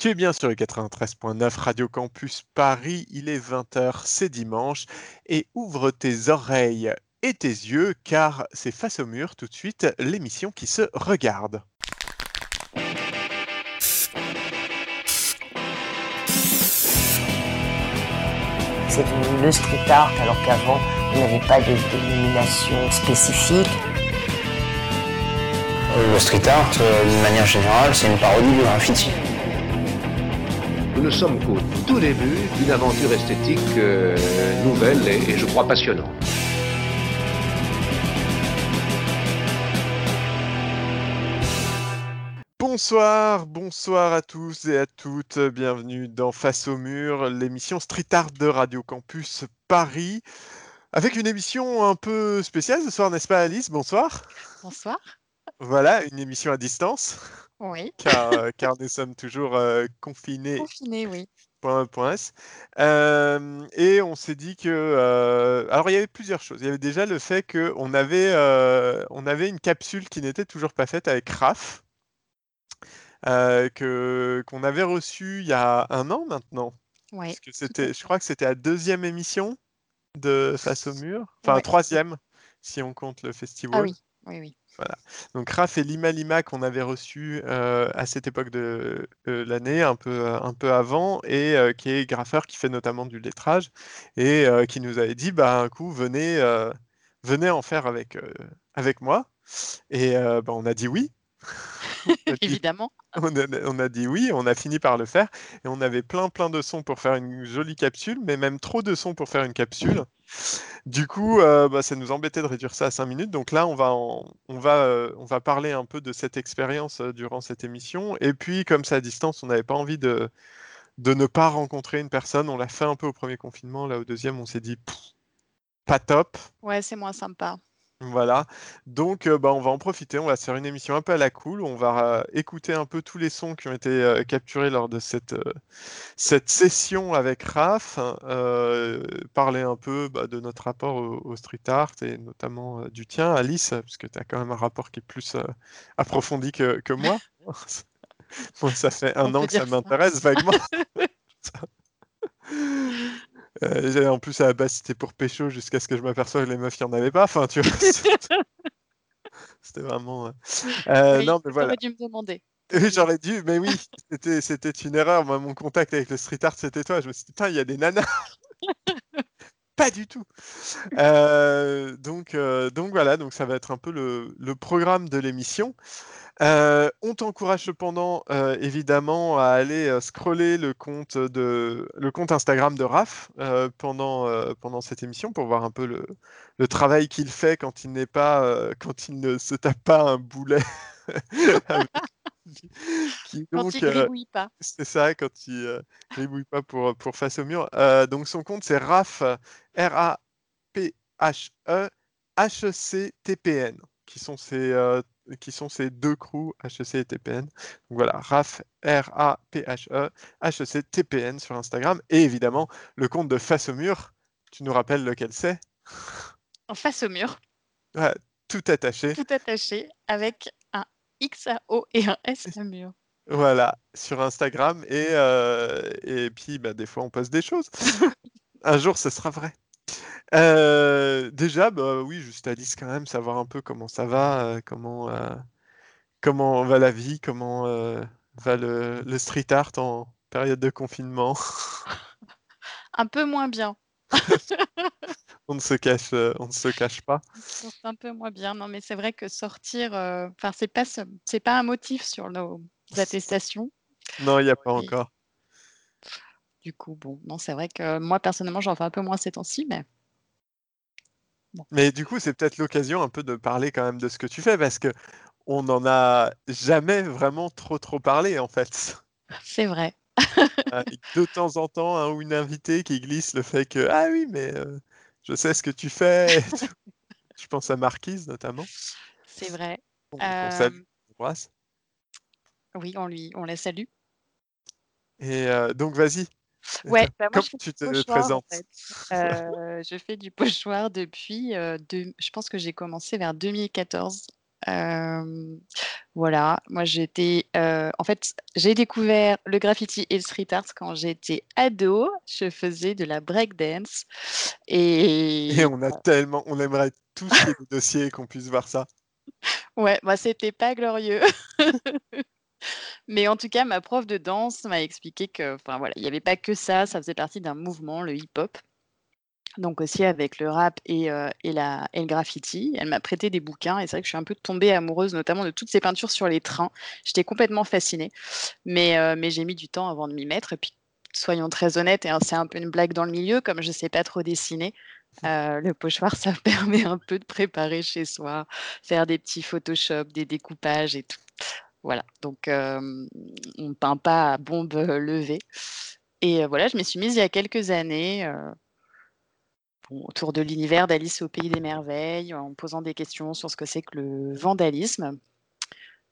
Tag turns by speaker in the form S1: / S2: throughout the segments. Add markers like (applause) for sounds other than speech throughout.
S1: Tu es bien sur le 93.9 Radio Campus Paris, il est 20h, c'est dimanche, et ouvre tes oreilles et tes yeux car c'est face au mur tout de suite l'émission qui se regarde.
S2: C'est devenu le street art alors qu'avant on n'avait pas de dénomination spécifique.
S3: Le street art, euh, d'une manière générale, c'est une parodie du graffiti.
S4: Nous ne sommes qu'au tout début d'une aventure esthétique euh, nouvelle et, et je crois passionnante.
S1: Bonsoir, bonsoir à tous et à toutes, bienvenue dans Face au mur, l'émission Street Art de Radio Campus Paris, avec une émission un peu spéciale ce soir, n'est-ce pas Alice? Bonsoir.
S5: Bonsoir.
S1: Voilà, une émission à distance,
S5: Oui.
S1: car, euh, (laughs) car nous sommes toujours euh, confinés
S5: Confiné, oui.
S1: Point, point S. Euh, et on s'est dit que. alors, il y avait plusieurs choses. Il y avait déjà le fait qu'on avait, on avait une capsule qui n'était toujours pas faite avec Raph, euh, que, qu'on avait reçue il y a un an maintenant.
S5: Oui.
S1: Parce que c'était, je crois que c'était la deuxième émission de Face au mur. Enfin,
S5: Ouais.
S1: troisième, si on compte le festival.
S5: Ah oui, oui, oui.
S1: Donc Raph et Lima Lima qu'on avait reçu euh, à cette époque de euh, l'année, un peu, euh, un peu avant, et qui est graffeur, qui fait notamment du lettrage, et qui nous avait dit, bah un coup, venez, en faire avec, moi. Et bah, on a dit oui. (laughs)
S5: Évidemment. (laughs)
S1: on a, on a dit oui, on a fini par le faire, et on avait plein plein de sons pour faire une jolie capsule, mais même trop de sons pour faire une capsule. Du coup, euh, bah, ça nous embêtait de réduire ça à 5 minutes. Donc là, on va, en- on va, euh, on va parler un peu de cette expérience euh, durant cette émission. Et puis, comme c'est à distance, on n'avait pas envie de, de ne pas rencontrer une personne. On l'a fait un peu au premier confinement. Là, au deuxième, on s'est dit, Pff, pas top.
S5: Ouais, c'est moins sympa.
S1: Voilà, donc euh, bah, on va en profiter, on va se faire une émission un peu à la cool, on va euh, écouter un peu tous les sons qui ont été euh, capturés lors de cette, cette session avec Raph, parler un peu bah, de notre rapport au, au street art et notamment du tien, Alice, puisque tu as quand même un rapport qui est plus approfondi que, que moi. (laughs) Moi, ça fait un
S5: On
S1: an que ça. m'intéresse vaguement. (laughs) Euh, en plus, à la base, c'était pour pécho jusqu'à ce que je m'aperçoive que les meufs, il n'y en avait pas. Enfin, tu vois, (laughs) c'était vraiment. euh, euh,
S5: Oui,
S1: non, mais voilà.
S5: Dû me demander. (laughs)
S1: Oui, J'aurais dû, mais oui, c'était, c'était une erreur. Moi, mon contact avec le street art, c'était toi. Je me suis dit, putain, il y a des nanas. (laughs) Pas du tout. Euh, donc, donc voilà, donc ça va être un peu le, le programme de l'émission. Euh, on t'encourage cependant euh, évidemment à aller euh, scroller le compte de le compte Instagram de Raph pendant pendant cette émission pour voir un peu le, le travail qu'il fait quand il n'est pas quand il ne se tape pas un boulet. (laughs) qui (laughs)
S5: Quand
S1: donc
S5: il
S1: euh,
S5: gribouille pas.
S1: c'est ça, quand il euh, gribouille pas pour, pour face au mur. Donc son compte, c'est RAF, R-A-P-H-E, H-E-C-T-P-N, qui sont ces, euh, qui sont ces deux crews, HEC et TPN. Donc voilà, RAF, R-A-P-H-E, H-E-C-T-P-N sur Instagram. Et évidemment, le compte de Face au mur, tu nous rappelles lequel c'est?
S5: En face au mur,
S1: Ouais, Tout attaché.
S5: tout attaché, avec un X à O et un S à mur. (laughs)
S1: Voilà, sur Instagram. Et, euh, et puis, bah, des fois, on poste des choses. (laughs) Un jour, ce sera vrai. Euh, déjà, bah, oui, juste Alice, quand même, savoir un peu comment ça va, euh, comment, euh, comment va la vie, comment va le, le street art en période de confinement. (laughs)
S5: Un peu moins bien. (laughs)
S1: On ne se cache, on ne se cache pas.
S5: Un peu moins bien. Non, mais c'est vrai que sortir, enfin, c'est pas, ce- c'est pas un motif sur nos attestations.
S1: Non, il n'y a pas encore.
S5: Du coup, bon, non, c'est vrai que moi, personnellement, j'en fais un peu moins ces temps-ci, mais
S1: Mais du coup, c'est peut-être l'occasion un peu de parler quand même de ce que tu fais, parce que on n'en a jamais vraiment trop trop parlé en fait.
S5: c'est vrai. (laughs)
S1: De temps en temps un ou une invitée qui glisse le fait que ah oui, mais euh, je sais ce que tu fais. je pense à Marquise notamment.
S5: C'est vrai.
S1: qu'on- qu'on
S5: Euh,
S1: salue,
S5: oui, on lui, on la salue.
S1: Et euh, donc vas-y.
S5: Ouais, bah, moi, je fais
S1: tu te
S5: pochoir, en
S1: présentes
S5: fait. Euh, je fais du pochoir depuis, euh, je pense que j'ai commencé vers 2014 Euh, voilà, moi j'étais. en fait, j'ai découvert le graffiti et le street art quand j'étais ado. Je faisais de la breakdance. Et,
S1: Et on a tellement, on aimerait tous des (laughs) dossiers qu'on puisse voir ça.
S5: ouais, bah, c'était pas glorieux. (laughs) Mais en tout cas, ma prof de danse m'a expliqué que, enfin voilà, il n'y avait pas que ça, ça faisait partie d'un mouvement, le hip-hop. Donc aussi avec le rap et, euh, et, la, et le graffiti. Elle m'a prêté des bouquins et c'est vrai que je suis un peu tombée amoureuse notamment de toutes ces peintures sur les trains. J'étais complètement fascinée, mais, euh, mais j'ai mis du temps avant de m'y mettre. Et puis, soyons très honnêtes, hein, c'est un peu une blague dans le milieu, comme je ne sais pas trop dessiner, euh, le pochoir, (laughs) ça permet un peu de préparer chez soi, faire des petits Photoshop, des découpages et tout. Voilà, donc euh, on ne peint pas à bombe levée. Et euh, voilà, je me suis mise il y a quelques années euh, bon, autour de l'univers d'Alice au Pays des Merveilles, en me posant des questions sur ce que c'est que le vandalisme.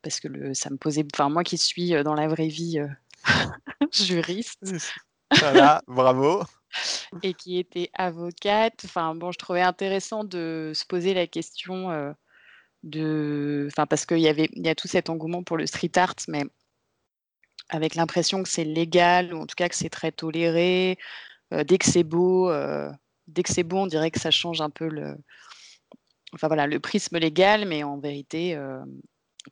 S5: Parce que le, ça me posait. Enfin, moi qui suis dans la vraie vie (laughs) juriste
S1: Voilà, bravo.
S5: et qui était avocate, enfin bon, je trouvais intéressant de se poser la question de. Enfin, parce qu'il y avait il y a tout cet engouement pour le street art, mais avec l'impression que c'est légal, ou en tout cas que c'est très toléré. Euh, dès que c'est beau, euh, dès que c'est beau, on dirait que ça change un peu le, enfin voilà, le prisme légal, mais en vérité, euh,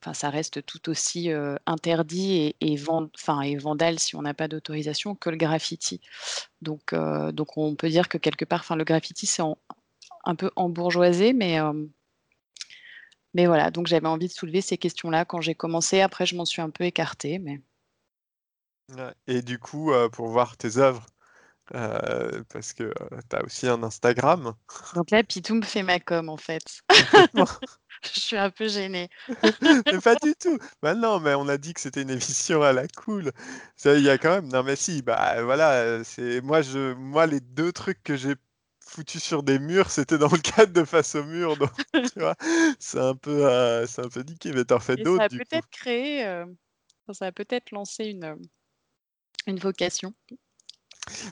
S5: enfin ça reste tout aussi interdit et, et, enfin, et vandale si on n'a pas d'autorisation que le graffiti. Donc, donc on peut dire que quelque part, enfin le graffiti c'est un peu embourgeoisé, mais mais voilà. Donc j'avais envie de soulever ces questions-là quand j'ai commencé. Après, je m'en suis un peu écartée, mais.
S1: Et du coup, euh, pour voir tes œuvres, euh, parce que tu as aussi un Instagram.
S5: donc là, Pitou me fait ma com en fait. (laughs) (laughs) Je suis un peu gênée.
S1: mais pas du tout. Bah non, mais on a dit que c'était une émission à la cool. Ça, il y a quand même. Non, mais si. Bah voilà. euh, C'est moi, je, moi, les deux trucs que j'ai foutus sur des murs, c'était dans le cadre de face au mur. Donc, (laughs) tu vois, c'est un peu, euh, c'est un peu niqué. Mais t'en fais
S5: Et ça
S1: d'autres
S5: a peut-être créé, euh, ça a peut-être lancé une, euh, une vocation.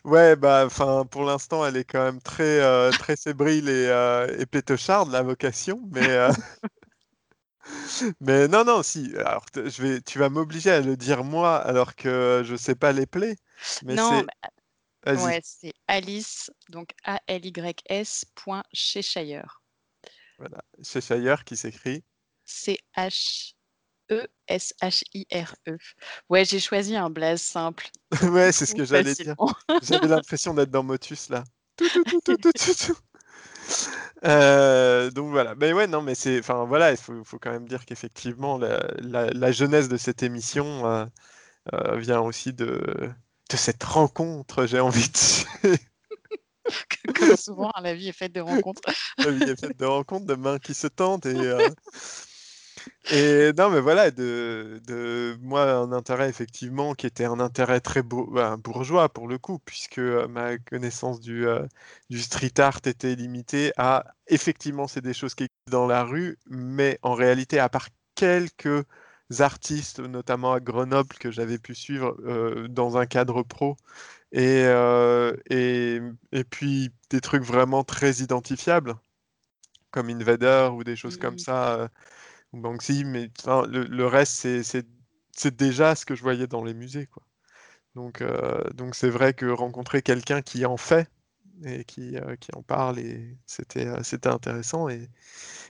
S1: Ouais, bah, enfin, pour l'instant, elle est quand même très, euh, très fébrile et, euh, et pétocharde, la vocation. Mais, (laughs) mais non, non, si. Alors, je vais, tu vas m'obliger à le dire moi, alors que je sais pas les plaies. Mais
S5: Non, bah. Ouais, c'est Alice, donc A-L-Y-S, point Cheshire.
S1: Voilà, Cheshire qui s'écrit.
S5: C-H-E-S-H-I-R-E. Ouais, j'ai choisi un blaze simple. (laughs)
S1: Ouais, c'est ce que j'allais dire. (laughs) J'avais l'impression d'être dans Motus là. Tout, tout, tout. (laughs) Euh, donc voilà. Mais ouais, non, mais c'est, enfin voilà, il faut, faut quand même dire qu'effectivement la, la, la jeunesse de cette émission euh, euh, vient aussi de, de cette rencontre, j'ai envie de dire. (laughs)
S5: Comme souvent, hein, la vie est faite de rencontres. (laughs)
S1: La vie est faite de rencontres, de mains qui se tendent et, euh, (laughs) et non, mais voilà, de, de moi un intérêt effectivement qui était un intérêt très beau, ben, bourgeois pour le coup, puisque euh, ma connaissance du, euh, du street art était limitée à effectivement c'est des choses qui existent dans la rue, mais en réalité à part quelques artistes, notamment à Grenoble que j'avais pu suivre euh, dans un cadre pro. Et, euh, et, et puis des trucs vraiment très identifiables, comme Invader ou des choses comme
S5: Mhm.
S1: ça, euh, ou Banksy, mais enfin, le, le reste, c'est- déjà ce que je voyais dans les musées, quoi. Donc, euh, donc c'est vrai que rencontrer quelqu'un qui en fait et qui, euh, qui en parle, et c'était euh, c'était intéressant. Et,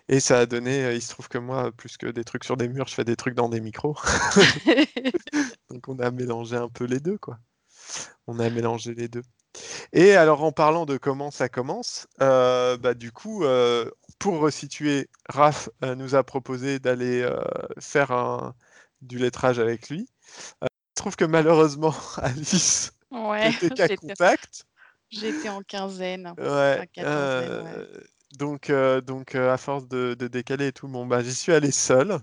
S1: et ça a donné, euh, il se trouve que moi, plus que des trucs sur des murs, je fais des trucs dans des micros. (laughs) (laughs) Donc on a mélangé un peu les deux, quoi. On a mélangé les deux. Et alors en parlant de comment ça commence, bah, du coup, pour resituer, Raph nous a proposé d'aller faire un, du lettrage avec lui. Euh, je trouve que malheureusement, (laughs) Alice
S5: Ouais,
S1: n'était qu'à contact.
S5: J'étais en quinzaine.
S1: Ouais,
S5: Enfin, quatorzaine, ouais.
S1: donc, euh, donc euh, à force de, de décaler et tout, bon, bah, j'y suis allé seul.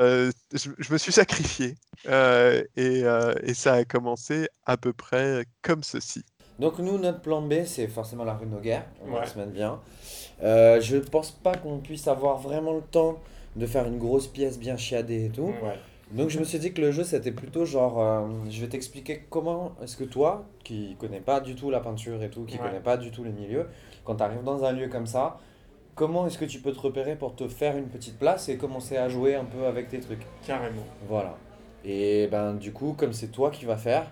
S1: Euh, je, je me suis sacrifié. Euh, et, euh, et ça a commencé à peu près comme ceci.
S6: Donc nous, notre plan B, c'est forcément la rue Noguer. On va
S1: Ouais.
S6: se mettre bien. Euh, je pense pas qu'on puisse avoir vraiment le temps de faire une grosse pièce bien chiadée et tout. Donc je me suis dit que le jeu, c'était plutôt genre, euh, je vais t'expliquer comment est-ce que toi, qui connais pas du tout la peinture et tout, qui
S7: Ouais.
S6: connais pas du tout les milieux, quand tu arrives dans un lieu comme ça, comment est-ce que tu peux te repérer pour te faire une petite place et commencer à jouer un peu avec tes trucs?
S1: Carrément.
S6: Voilà. Et ben du coup, comme c'est toi qui vas faire,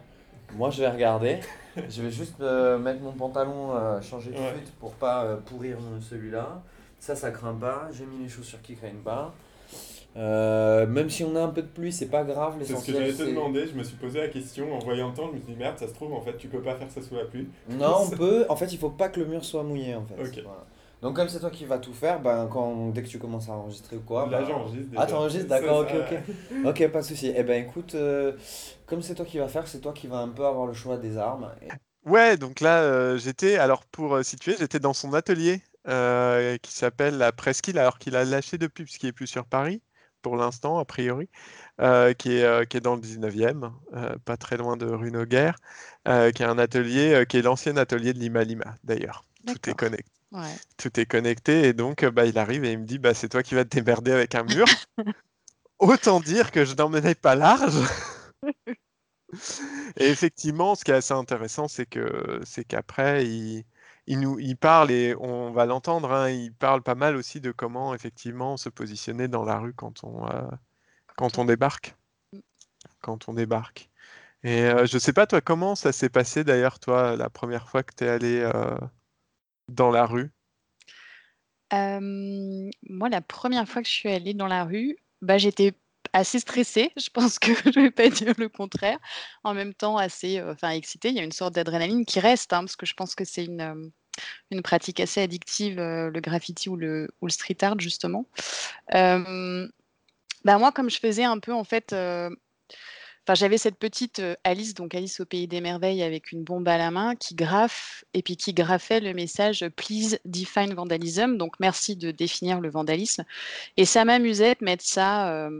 S6: moi je vais regarder. (laughs) je vais juste euh, mettre mon pantalon, euh, changer de
S1: Ouais.
S6: pour pas pourrir celui-là. Ça, ça craint pas. J'ai mis les chaussures qui craignent pas. Euh, même si on a un peu de pluie, c'est pas grave.
S7: C'est ce que j'allais te demander, je me suis posé la question en voyant le temps, je me suis dit merde, ça se trouve en fait tu peux pas faire ça sous la pluie.
S6: Non, (laughs) on peut. En fait, il faut pas que le mur soit mouillé en fait. Voilà. Donc comme c'est toi qui vas tout faire, ben quand dès que tu commences à enregistrer ou quoi.
S7: Là
S6: ben-
S7: j'enregistre.
S6: Ah, t'enregistres, (laughs) d'accord, ok, ok. Ok, pas de souci. Eh ben écoute, euh, comme c'est toi qui vas faire, c'est toi qui vas un peu avoir le choix des armes. Et-
S1: Ouais, donc là, euh, j'étais, alors pour euh, situer, j'étais dans son atelier euh, qui s'appelle la Presqu'île, alors qu'il a lâché depuis, puisqu'il est plus sur Paris, pour l'instant, a priori, euh, qui est, euh, qui est dans le 19e, euh, pas très loin de rue Noguer, qui est un atelier, qui est l'ancien atelier de Lima Lima, d'ailleurs. Tout est connecté.
S5: Ouais.
S1: Tout est connecté, et donc bah, il arrive et il me dit, bah, c'est toi qui vas te démerder avec un mur. (laughs) Autant dire que je n'emmenais pas large. (laughs) Et effectivement, ce qui est assez intéressant, c'est que c'est qu'après, il, il nous il parle et on va l'entendre. hein, il parle pas mal aussi de comment effectivement se positionner dans la rue quand on euh, quand on débarque, quand on débarque. Et euh, je sais pas toi comment ça s'est passé d'ailleurs toi la première fois que tu es allé euh, dans la rue?
S5: Moi, la première fois que je suis allée dans la rue, bah, j'étais assez stressée. (laughs) Je pense que je vais pas dire le contraire. En même temps, assez, heu, enfin excitée. Il y a une sorte d'adrénaline qui reste, hein, parce que je pense que c'est une, hem, une pratique assez addictive, heu, le graffiti ou le street art justement. Hem, bah, moi, comme je faisais un peu en fait, enfin j'avais cette petite, Alice, donc Alice au pays des merveilles avec une bombe à la main qui graffe et puis qui graffait le message, «Please define vandalism», donc merci de définir le vandalisme et ça m'amusait de mettre ça,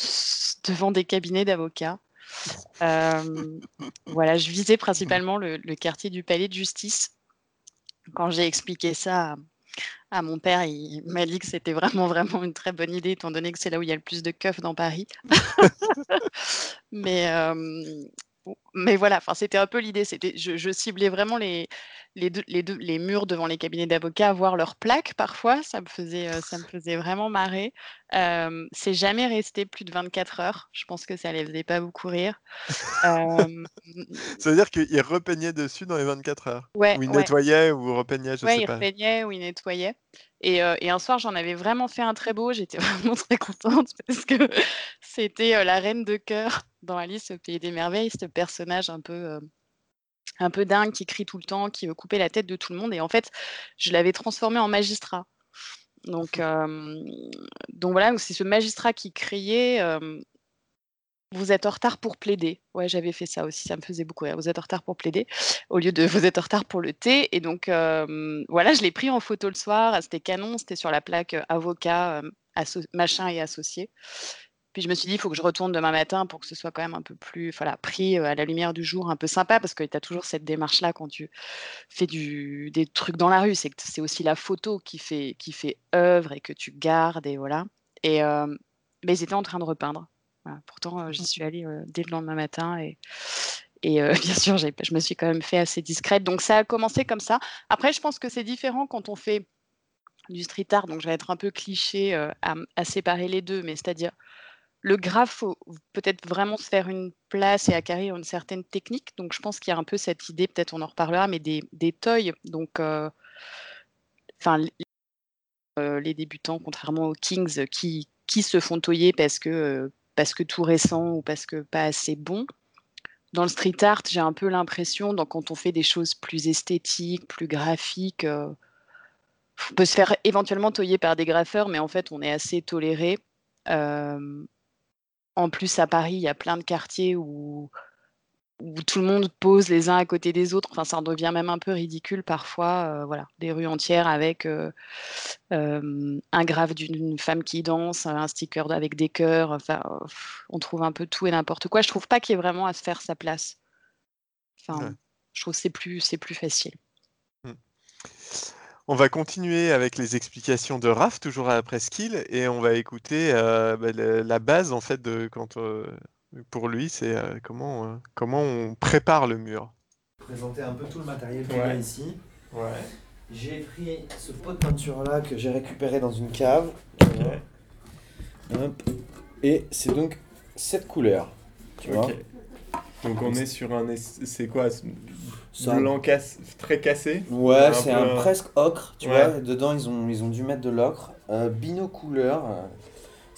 S5: (laughs) devant des cabinets d'avocats. Hem, voilà, je visais principalement le quartier du palais de justice. Quand j'ai expliqué ça à mon père, il m'a dit que c'était vraiment, vraiment une très bonne idée étant donné que c'est là où il y a le plus de keufs dans Paris. (laughs) Mais, ou mais voilà, enfin c'était un peu l'idée, c'était je je ciblais vraiment les les 2 les 2 les murs devant les cabinets d'avocats, voir leurs plaques parfois, ça me faisait, heu, ça me (laughs) faisait vraiment marrer. C'est jamais resté plus de 24 heures, je pense que ça les faisait pas beaucoup rire. Hem, (laughs)
S1: Ça veut dire qu'il repeignaient dessus dans les 24 heures?
S5: Ouais,
S1: Ou il
S5: ouais.
S1: nettoyait ou repeignaient, je
S5: Ouais,
S1: sais
S5: il
S1: pas.
S5: repeignait ou il nettoyait et un soir, j'en avais vraiment fait un très beau, j'étais (laughs) vraiment très contente parce que c'était, la reine de cœur dans Alice au pays des merveilles, ce personnage un peu, un peu dingue qui crie tout le temps, qui veut couper la tête de tout le monde et en fait, je l'avais transformé en magistrat. Donc donc voilà, c'est ce magistrat qui criait, «Vous êtes en retard pour plaider». Ouais, j'avais fait ça aussi, ça me faisait beaucoup rire. «Vous êtes en retard pour plaider» au lieu de: «Vous êtes en retard pour le thé» et donc voilà, je l'ai pris en photo le soir, c'était canon, c'était sur la plaque, avocat, machin et associé. Puis je me suis dit: «Il faut que je retourne demain matin pour que ce soit quand même un peu plus, voilà, pris, à la lumière du jour, un peu sympa» parce que tu as toujours cette démarche-là quand tu fais des trucs dans la rue, c'est que c'est aussi la photo qui fait qui fait œuvre et que tu gardes et voilà et mais ils étaient en train de repeindre. Voilà, pourtant, heu, j'y suis allée, heu, dès le lendemain matin et et heu, (laughs) bien sûr, je me suis quand même fait assez discrète. Donc ça a commencé comme ça. Après, je pense que c'est différent quand on fait du street art, donc je vais être un peu cliché, à séparer les 2, mais c'est-à-dire le graphe, faut peut-être vraiment se faire une place et acquérir une certaine technique, donc je pense qu'il y a un peu cette idée, peut-être on en reparlera, mais des des toys, donc enfin les les débutants, contrairement aux kings qui qui se font toyer parce que, parce que tout récent ou parce que pas assez bon. Dans le street art, j'ai un peu l'impression, quand on fait des choses plus esthétiques, plus graphiques, heu, on peut se faire éventuellement toyer par des graffeurs, mais en fait, on est assez toléré. Hem, en plus, à Paris, il y a plein de quartiers où où tout le monde pose les uns à côté des autres, enfin, ça en devient même un peu ridicule parfois, heu, voilà, des rues entières avec, heu, hem, un graphe d'une femme qui danse, un sticker avec des cœurs, enfin, on trouve un peu tout et n'importe quoi. Je trouve pas qu'il y ait vraiment à se faire sa place. Enfin,
S1: Ouais.
S5: je trouve que c'est plus c'est plus facile.
S1: Mmh. On va continuer avec les explications de Raph, toujours à la presqu'île et on va écouter, bah, la base en fait de quand, pour lui, c'est, heu, comment, heu, comment on prépare le mur.
S6: Présenter un peu tout le matériel
S7: qu'il y a
S6: ici.
S7: Ouais.
S6: j'ai pris ce pot de peinture là que j'ai récupéré dans une cave. Hop. Et c'est donc cette couleur. Tu vois.
S7: Donc on est sur un. es- C'est quoi? Blanc casse... très cassé?
S6: Ouais, c'est un
S7: euh,
S6: presque ocre, tu
S7: ouais.
S6: vois. Dedans, ils ont, ils ont dû mettre de l'ocre. Euh, Bino couleur, euh,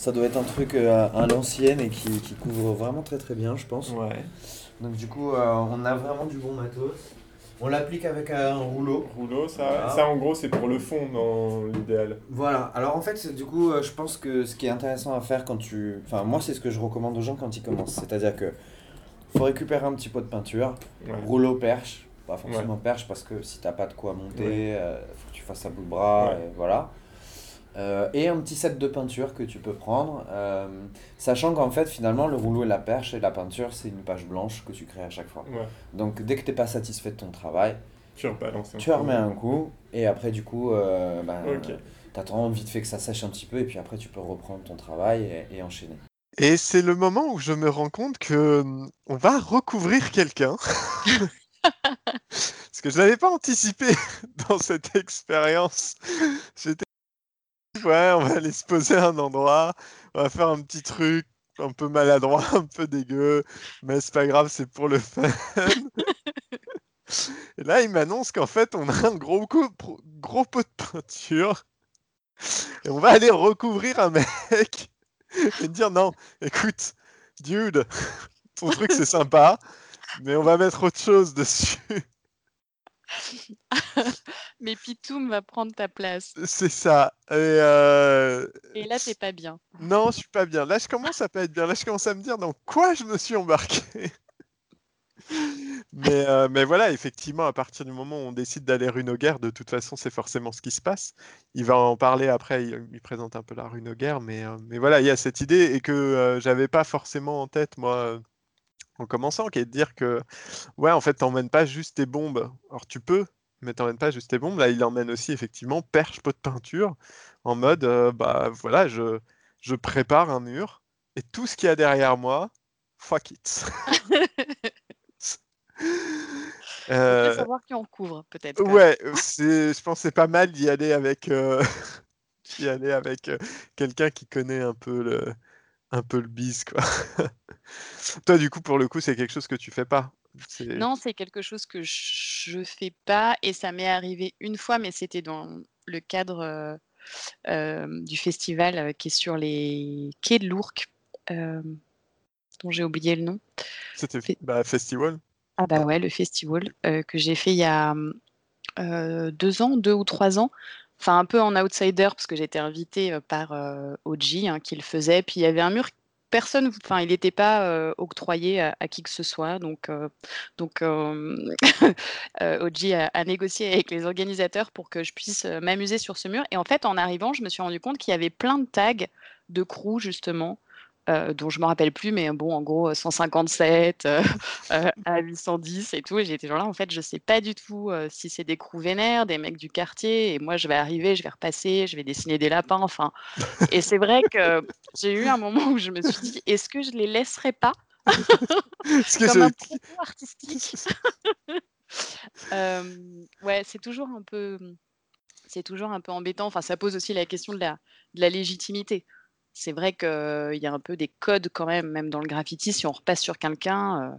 S6: ça doit être un truc euh, à l'ancienne et qui, qui couvre vraiment très très bien, je pense.
S7: Ouais.
S6: Donc du coup, euh, on a vraiment du bon matos. On l'applique avec un rouleau.
S7: Rouleau, ça,
S6: Voilà.
S7: ça en gros c'est pour le fond dans l'idéal.
S6: Voilà, alors en fait, du coup, euh, je pense que ce qui est intéressant à faire quand tu... Enfin, moi, c'est ce que je recommande aux gens quand ils commencent. C'est-à-dire que faut récupérer un petit pot de peinture,
S7: Ouais.
S6: rouleau perche, pas forcément perche parce que si t'as pas de quoi monter, euh, faut que tu fasses à bout de bras,
S7: Ouais.
S6: et voilà. Euh, et un petit set de peinture que tu peux prendre, euh, sachant qu'en fait, finalement, le rouleau et la perche et la peinture, c'est une page blanche que tu crées à chaque fois.
S7: Ouais.
S6: Donc, dès que t'es pas satisfait de ton travail,
S7: Tu rebalances
S6: remets un coup, et après, du coup, euh, ben,
S7: Ok.
S6: t'attends vite fait que ça sèche un petit peu, et puis après, tu peux reprendre ton travail et, et enchaîner.
S1: Et c'est le moment où je me rends compte que hum, on va recouvrir quelqu'un. (laughs) Parce que je n'avais pas anticipé (laughs) dans cette expérience. J'étais ouais, on va aller se poser à un endroit, on va faire un petit truc un peu maladroit, (laughs) un peu dégueu, mais c'est pas grave, c'est pour le fun. (laughs) Et là, il m'annonce qu'en fait, on a un gros, coup- gros pot de peinture et on va aller recouvrir un mec (laughs) et dire non, écoute, dude, ton truc c'est sympa, mais on va mettre autre chose dessus. (laughs)
S5: Mais Pitoum va prendre ta place.
S1: C'est ça. Et euh,
S5: Et là, t'es pas bien.
S1: non, je suis pas bien. Là, je commence à pas être bien. Là, je commence à me dire dans quoi je me suis embarqué. (laughs) Mais, euh, mais voilà, effectivement, à partir du moment où on décide d'aller rune aux guerres, de toute façon, c'est forcément ce qui se passe. Il va en parler après, il, il présente un peu la rune aux guerres, mais, euh, mais voilà, il y a cette idée et que euh, j'avais pas forcément en tête, moi, en commençant, qui est de dire que, ouais, en fait, t'emmènes pas juste tes bombes. Alors, tu peux, mais t'emmènes pas juste tes bombes. Là, il emmène aussi, effectivement, perche, pot de peinture, en mode, euh, bah voilà, je, je prépare un mur et tout ce qu'il y a derrière moi, fuck it.
S5: Faut (laughs)
S1: Euh,
S5: savoir qui on recouvre, peut-être.
S1: Ouais, (laughs) c'est, je pense c'est pas mal d'y aller avec, euh, (laughs) d'y aller avec euh, quelqu'un qui connaît un peu le, un peu le biz, quoi. (laughs) Toi, du coup, pour le coup, c'est quelque chose que tu fais pas?
S5: Non, c'est quelque chose que je fais pas et ça m'est arrivé une fois, mais c'était dans le cadre euh, euh, du festival euh, qui est sur les quais de l'Ourcq, dont j'ai oublié le nom.
S1: C'était
S5: Fait-
S1: bah, festival.
S5: Ah bah ouais, le festival que j'ai fait il y a deux ans, deux ou trois ans. Enfin, un peu en outsider parce que été invitée par euh, OG hein, qui le faisait. Puis il y avait un mur, personne, enfin, il n'était pas octroyé à, qui que ce soit. Donc, (laughs) euh, donc OG a, a négocié avec les organisateurs pour que je puisse m'amuser sur ce mur. Et en fait, en arrivant, je me suis rendu compte qu'il y avait plein de tags de crew justement. Euh, dont je me rappelle plus, mais bon, en gros, euh, 157 euh, (laughs) euh, à 810 et tout. Et j'étais genre là, en fait, je sais pas du tout si c'est des crews vénères, des mecs du quartier. Et moi, je vais arriver, je vais repasser, je vais dessiner des lapins. Enfin, et c'est vrai que j'ai eu un moment où je me suis dit, est-ce que je les laisserai pas (laughs)
S1: que
S5: comme un propos artistique? (laughs) Ouais, c'est toujours un peu, c'est toujours un peu embêtant. Enfin, ça pose aussi la question de la, de la légitimité. C'est vrai qu'il y a un peu des codes quand même, même dans le graffiti. Si on repasse sur quelqu'un, euh,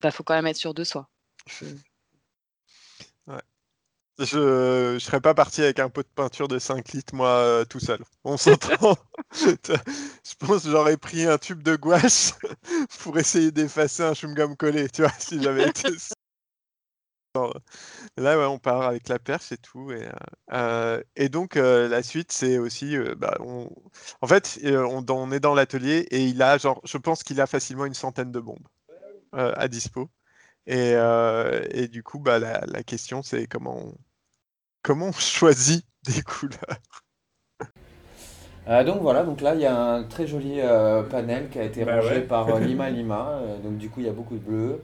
S5: bah, faut quand même être sûr de soi.
S1: Je ne serais pas parti avec un pot de peinture de 5 litres, moi, euh, tout seul. On s'entend. (laughs) je pense que j'aurais pris un tube de gouache (laughs) pour essayer d'effacer un chewing-gum collé, tu vois, si j'avais été... (laughs) seul. Là, ouais, on part avec la perche et tout. Et, euh, euh, et donc, euh, la suite, c'est aussi... euh, bah, on... En fait, euh, on, on est dans l'atelier et il a, genre, je pense qu'il a facilement une centaine de bombes euh, à dispo. Et, euh, et du coup, bah, la, la question, c'est comment on, comment on (laughs) choisit des couleurs.
S6: Euh, donc voilà, donc là il y a un très joli euh, panel qui a été
S7: Bah
S6: rangé
S7: ouais.
S6: par euh, (laughs) Lima Lima, euh, donc du coup il y a beaucoup de bleu.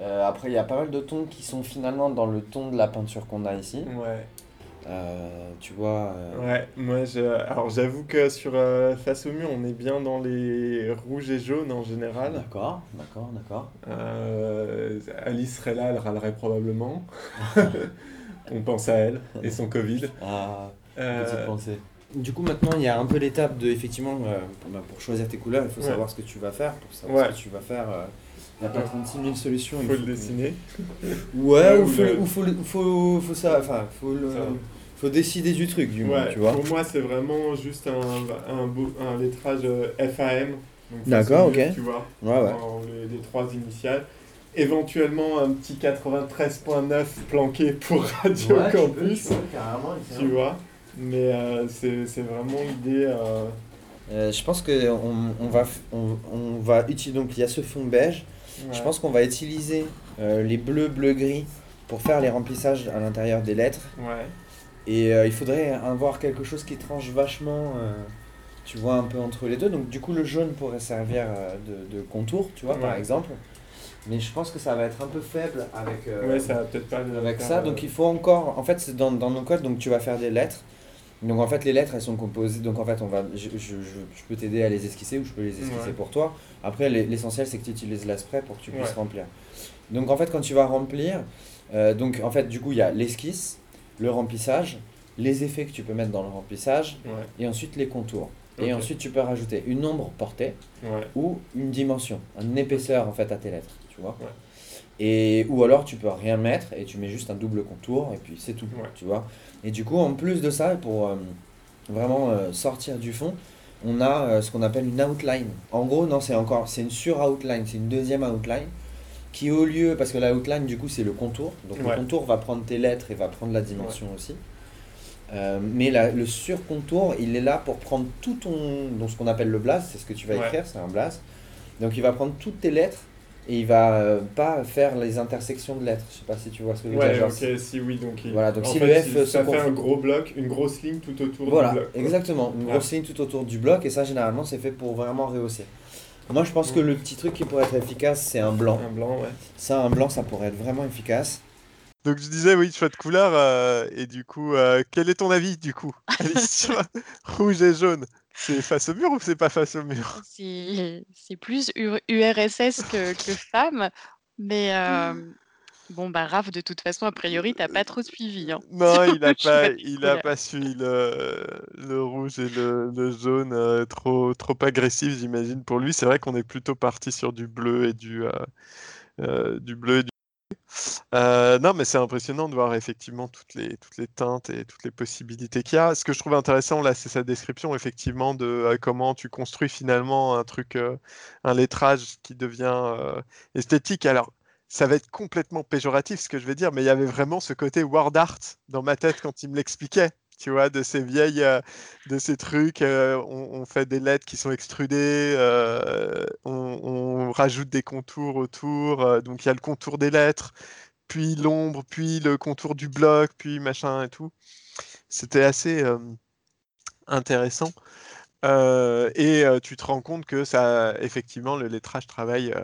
S6: Euh, après il y a pas mal de tons qui sont finalement dans le ton de la peinture qu'on a ici.
S7: Ouais.
S6: Euh, tu vois, euh,
S7: Ouais, moi je... alors j'avoue que sur euh, face au mur on est bien dans les rouges et jaunes en général.
S6: d'accord, d'accord, d'accord.
S7: Euh, Alice serait là, elle râlerait probablement. (laughs) On pense à elle et son Covid.
S6: Ah,
S7: Euh,
S6: petite pensée. Du coup, maintenant, il y a un peu l'étape de, effectivement, euh, bah, pour choisir tes couleurs, il faut
S7: Ouais.
S6: savoir ce que tu vas faire. Pour savoir
S7: Ouais.
S6: ce que tu vas faire, euh, il n'y a pas 36 000 solutions. il
S7: faut le dessiner.
S6: Ouais, ou
S7: ou
S6: faut,
S7: le-
S6: ou faut, faut, faut ça, enfin, faut, le-
S7: Ça.
S6: faut décider du truc, du moins, tu vois.
S7: Pour moi, c'est vraiment juste un, un, beau- un lettrage euh, FAM.
S6: D'accord, ok.
S7: Tu vois,
S6: Ouais, ouais.
S7: dans les, les trois initiales. Éventuellement, un petit 93.9 planqué pour (laughs) Radio
S6: Ouais, tu peux,
S7: Campus.
S6: tu peux,
S7: Tu vois Mais euh, c'est c'est vraiment l'idée. euh,
S6: Euh, je pense que on, on va, on va utiliser, donc il y a ce fond beige, je pense qu'on va utiliser euh, les bleus, bleu, gris pour faire les remplissages à l'intérieur des lettres.
S7: Ouais.
S6: Et euh, il faudrait avoir quelque chose qui tranche vachement, euh, tu vois, un peu entre les deux. Donc du coup, le jaune pourrait servir euh, de, de contour, tu vois, par exemple. Mais je pense que ça va être un peu faible avec, euh,
S7: ouais, ça va peut-être pas le
S6: avec
S7: faire,
S6: ça. Donc il faut encore, en fait, c'est dans, dans nos codes, donc tu vas faire des lettres. Donc en fait, les lettres, elles sont composées. Donc en fait, on va, je, je, je, je peux t'aider à les esquisser ou je peux les esquisser
S7: Ouais.
S6: pour toi. Après, l'e- l'essentiel, c'est que tu utilises l'aspray pour que tu puisses
S7: Ouais.
S6: remplir. Donc en fait, quand tu vas remplir, euh, donc en fait, du coup, il y a l'esquisse, le remplissage, les effets que tu peux mettre dans le remplissage,
S7: Ouais,
S6: et ensuite les contours. Et ensuite, tu peux rajouter une ombre portée ou une dimension, une épaisseur en fait à tes lettres, tu vois. Et ou alors tu peux rien mettre et tu mets juste un double contour et puis c'est tout, tu vois. Et du coup, en plus de ça, pour euh, vraiment euh, sortir du fond, on a euh, ce qu'on appelle une outline. En gros, non, c'est encore, c'est une sur-outline, c'est une deuxième outline qui au lieu, parce que la outline du coup c'est le contour, donc
S7: Ouais.
S6: le contour va prendre tes lettres et va prendre la dimension aussi. Mais la- le sur-contour, il est là pour prendre tout ton, donc ce qu'on appelle le blaze, c'est ce que tu vas
S7: Ouais.
S6: écrire, c'est un blaze. Donc il va prendre toutes tes lettres et il va euh, pas faire les intersections de lettres. Je sais pas si tu vois ce que je veux
S7: Ouais,
S6: dire.
S7: ok, si oui, donc, il-
S6: Voilà, donc
S7: en
S6: si
S7: fait,
S6: le F
S7: ça fait un gros bloc, une grosse ligne tout autour
S6: Voilà,
S7: du bloc. quoi.
S6: exactement. Une
S7: Ouais.
S6: grosse ligne tout autour du bloc et ça généralement c'est fait pour vraiment rehausser. Moi je pense que le petit truc qui pourrait être efficace c'est un blanc.
S7: Un blanc, ouais.
S6: Ça un blanc ça pourrait être vraiment efficace.
S1: Donc je disais, oui, choix de couleur. euh, et du coup, euh, quel est ton avis du coup (laughs) Alice, (laughs) Rouge et jaune? C'est face au mur ou c'est pas face au mur?
S5: C'est plus URSS que, que femme. Mais euh, bon, bah, Raph, de toute façon, a priori, t'as pas trop suivi. hein.
S1: Non, il a (laughs)
S5: pas
S1: il a pas suivi le, le rouge et le, le jaune euh, trop, trop agressif, j'imagine. Pour lui, c'est vrai qu'on est plutôt parti sur du bleu et du, euh, euh, du bleu et du Euh, non, mais c'est impressionnant de voir effectivement toutes les, toutes les teintes et toutes les possibilités qu'il y a. Ce que je trouve intéressant là, c'est sa description effectivement de euh, comment tu construis finalement un truc, euh, un lettrage qui devient esthétique. Alors, ça va être complètement péjoratif ce que je vais dire, mais il y avait vraiment ce côté word art dans ma tête quand il me l'expliquait. Tu vois, de ces vieilles, euh, de ces trucs, euh, on, fait des lettres qui sont extrudées, euh, on, on rajoute des contours autour, donc il y a le contour des lettres, puis l'ombre, puis le contour du bloc, puis machin et tout. C'était assez intéressant. Et tu te rends compte que ça, effectivement, le lettrage travaille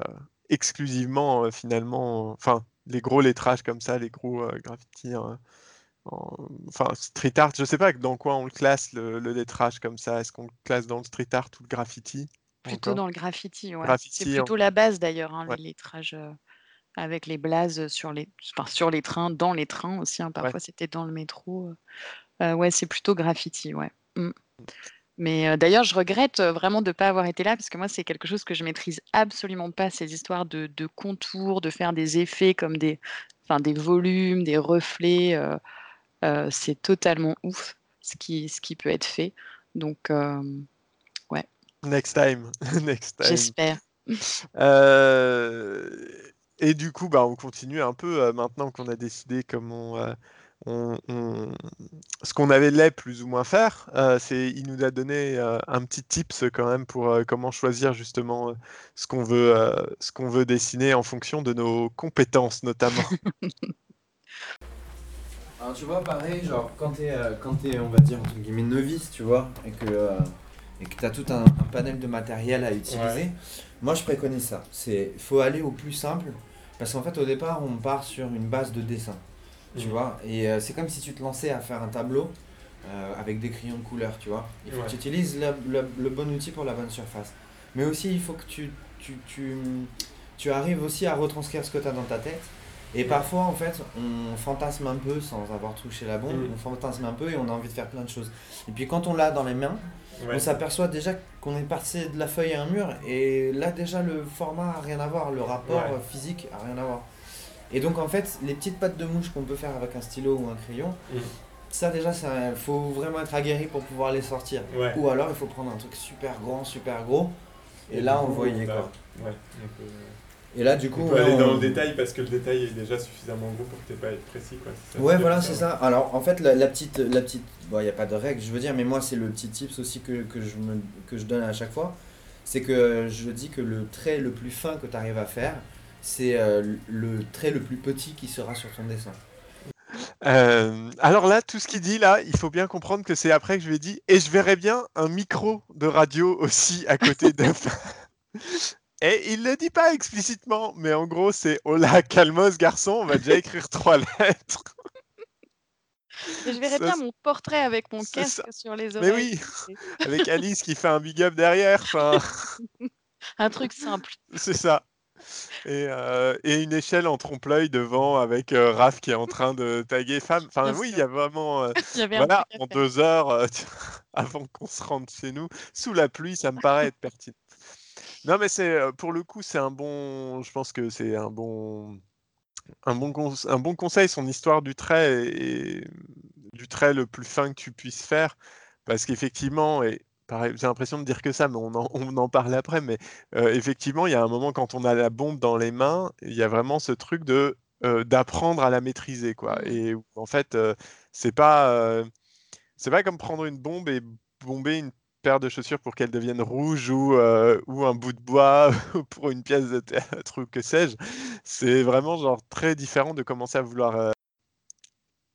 S1: exclusivement, finalement, enfin, les gros lettrages comme ça, les gros graffitis, hein, enfin, street art, je sais pas dans quoi on le classe, le, le lettrage comme ça. Est-ce qu'on le classe dans le street art ou le graffiti
S5: Plutôt
S1: encore
S5: dans le graffiti, ouais.
S1: Graffiti,
S5: C'est plutôt la base d'ailleurs, hein,
S1: Ouais.
S5: les lettrages euh, avec les blazes sur les, enfin, sur les trains, dans les trains aussi. hein, parfois, c'était dans le métro. euh. Euh, ouais, c'est plutôt graffiti, ouais. Mm. Mais euh, d'ailleurs, je regrette vraiment de ne pas avoir été là parce que moi, c'est quelque chose que je maîtrise absolument pas, ces histoires de, de contours, de faire des effets comme des, enfin, des volumes, des reflets. Euh, c'est totalement ouf ce qui, ce qui peut être fait. Donc, euh,
S1: Next time, (laughs) next time.
S5: j'espère.
S1: Euh, et du coup, bah, on continue un peu maintenant qu'on a décidé comment on, on- ce qu'on avait l'air plus ou moins faire. euh, c'est, il nous a donné euh, un petit tips quand même pour euh, comment choisir justement ce qu'on veut, ce qu'on veut dessiner en fonction de nos compétences notamment. (laughs)
S6: Alors tu vois, pareil, genre quand t'es, euh, quand t'es, on va dire, entre guillemets, novice, tu vois, et que, euh, et que t'as tout un, un panel de matériel à utiliser,
S7: Ouais.
S6: moi je préconise ça. C'est, faut aller au plus simple, parce qu'en fait au départ on part sur une base de dessin, tu
S7: Mhm.
S6: vois, et euh, c'est comme si tu te lançais à faire un tableau euh, avec des crayons de couleur, tu vois. Il faut
S7: Ouais.
S6: que tu utilises le, le- le bon outil pour la bonne surface. Mais aussi il faut que tu, tu, tu, tu arrives aussi à retranscrire ce que tu as dans ta tête Et parfois, en fait, on fantasme un peu sans avoir touché la bombe,
S7: Mm.
S6: on fantasme un peu et on a envie de faire plein de choses. Et puis quand on l'a dans les mains,
S7: Ouais.
S6: on s'aperçoit déjà qu'on est passé de la feuille à un mur et là déjà le format a rien à voir, le rapport
S7: Ouais.
S6: euh, physique a rien à voir. Et donc en fait, les petites pattes de mouche qu'on peut faire avec un stylo ou un crayon,
S7: Mm.
S6: ça déjà, il faut vraiment être aguerri pour pouvoir les sortir.
S7: Ouais.
S6: Ou alors il faut prendre un truc super grand, super gros. Et, là, on voyait
S7: bah,
S6: quoi.
S7: Peut,
S6: Et là, du coup,
S7: on peut aller
S6: on-
S7: dans le détail parce que le détail est déjà suffisamment gros pour que tu pas à être précis. Quoi. Ça,
S6: Ouais, voilà, c'est ça. Alors, en fait, la, la petite, la petite, bon, il n'y a pas de règle, je veux dire, mais moi, c'est le petit tips aussi que, que, je me, que je donne à chaque fois. C'est que je dis que le trait le plus fin que tu arrives à faire, c'est euh, le trait le plus petit qui sera sur ton dessin.
S1: Euh, alors là, tout ce qu'il dit là, il faut bien comprendre que c'est après que je lui ai dit et je verrais bien un micro de radio aussi à côté de. (laughs) (laughs) (laughs) et il le dit pas explicitement, mais en gros c'est Hola, calmos garçon, on va déjà écrire trois lettres.
S5: Et je verrais bien mon portrait avec mon casque
S1: ça.
S5: sur les
S1: Mais
S5: oreilles.
S1: oui, avec Alice qui fait un big up derrière, enfin, (laughs)
S5: Un truc simple.
S1: c'est ça. Et, euh, et une échelle en trompe-l'œil devant avec euh, Raph qui est en train de taguer femme. Enfin,
S5: Bien
S1: oui, il y a vraiment. euh, (laughs)
S5: y
S1: Voilà, en deux heures, (laughs) avant qu'on se rende chez nous, sous la pluie, ça me paraît être pertinent. Non, mais c'est pour le coup, c'est un bon. Je pense que c'est un bon, un bon, conse- un bon conseil. Son histoire du trait est du trait le plus fin que tu puisses faire, parce qu'effectivement, et j'ai l'impression de dire que ça, mais on en, (laughs) on en parle après. Mais euh, effectivement, il y a un moment quand on a la bombe dans les mains, il y a vraiment ce truc de euh, d'apprendre à la maîtriser, quoi.
S5: Mhm.
S1: Et en fait, euh, c'est pas c'est pas comme prendre une bombe et bomber une paire de chaussures pour qu'elle devienne rouge ou, euh, ou un bout de bois (laughs) pour une pièce de théâtre ou que sais-je. C'est vraiment genre très différent de commencer à vouloir euh,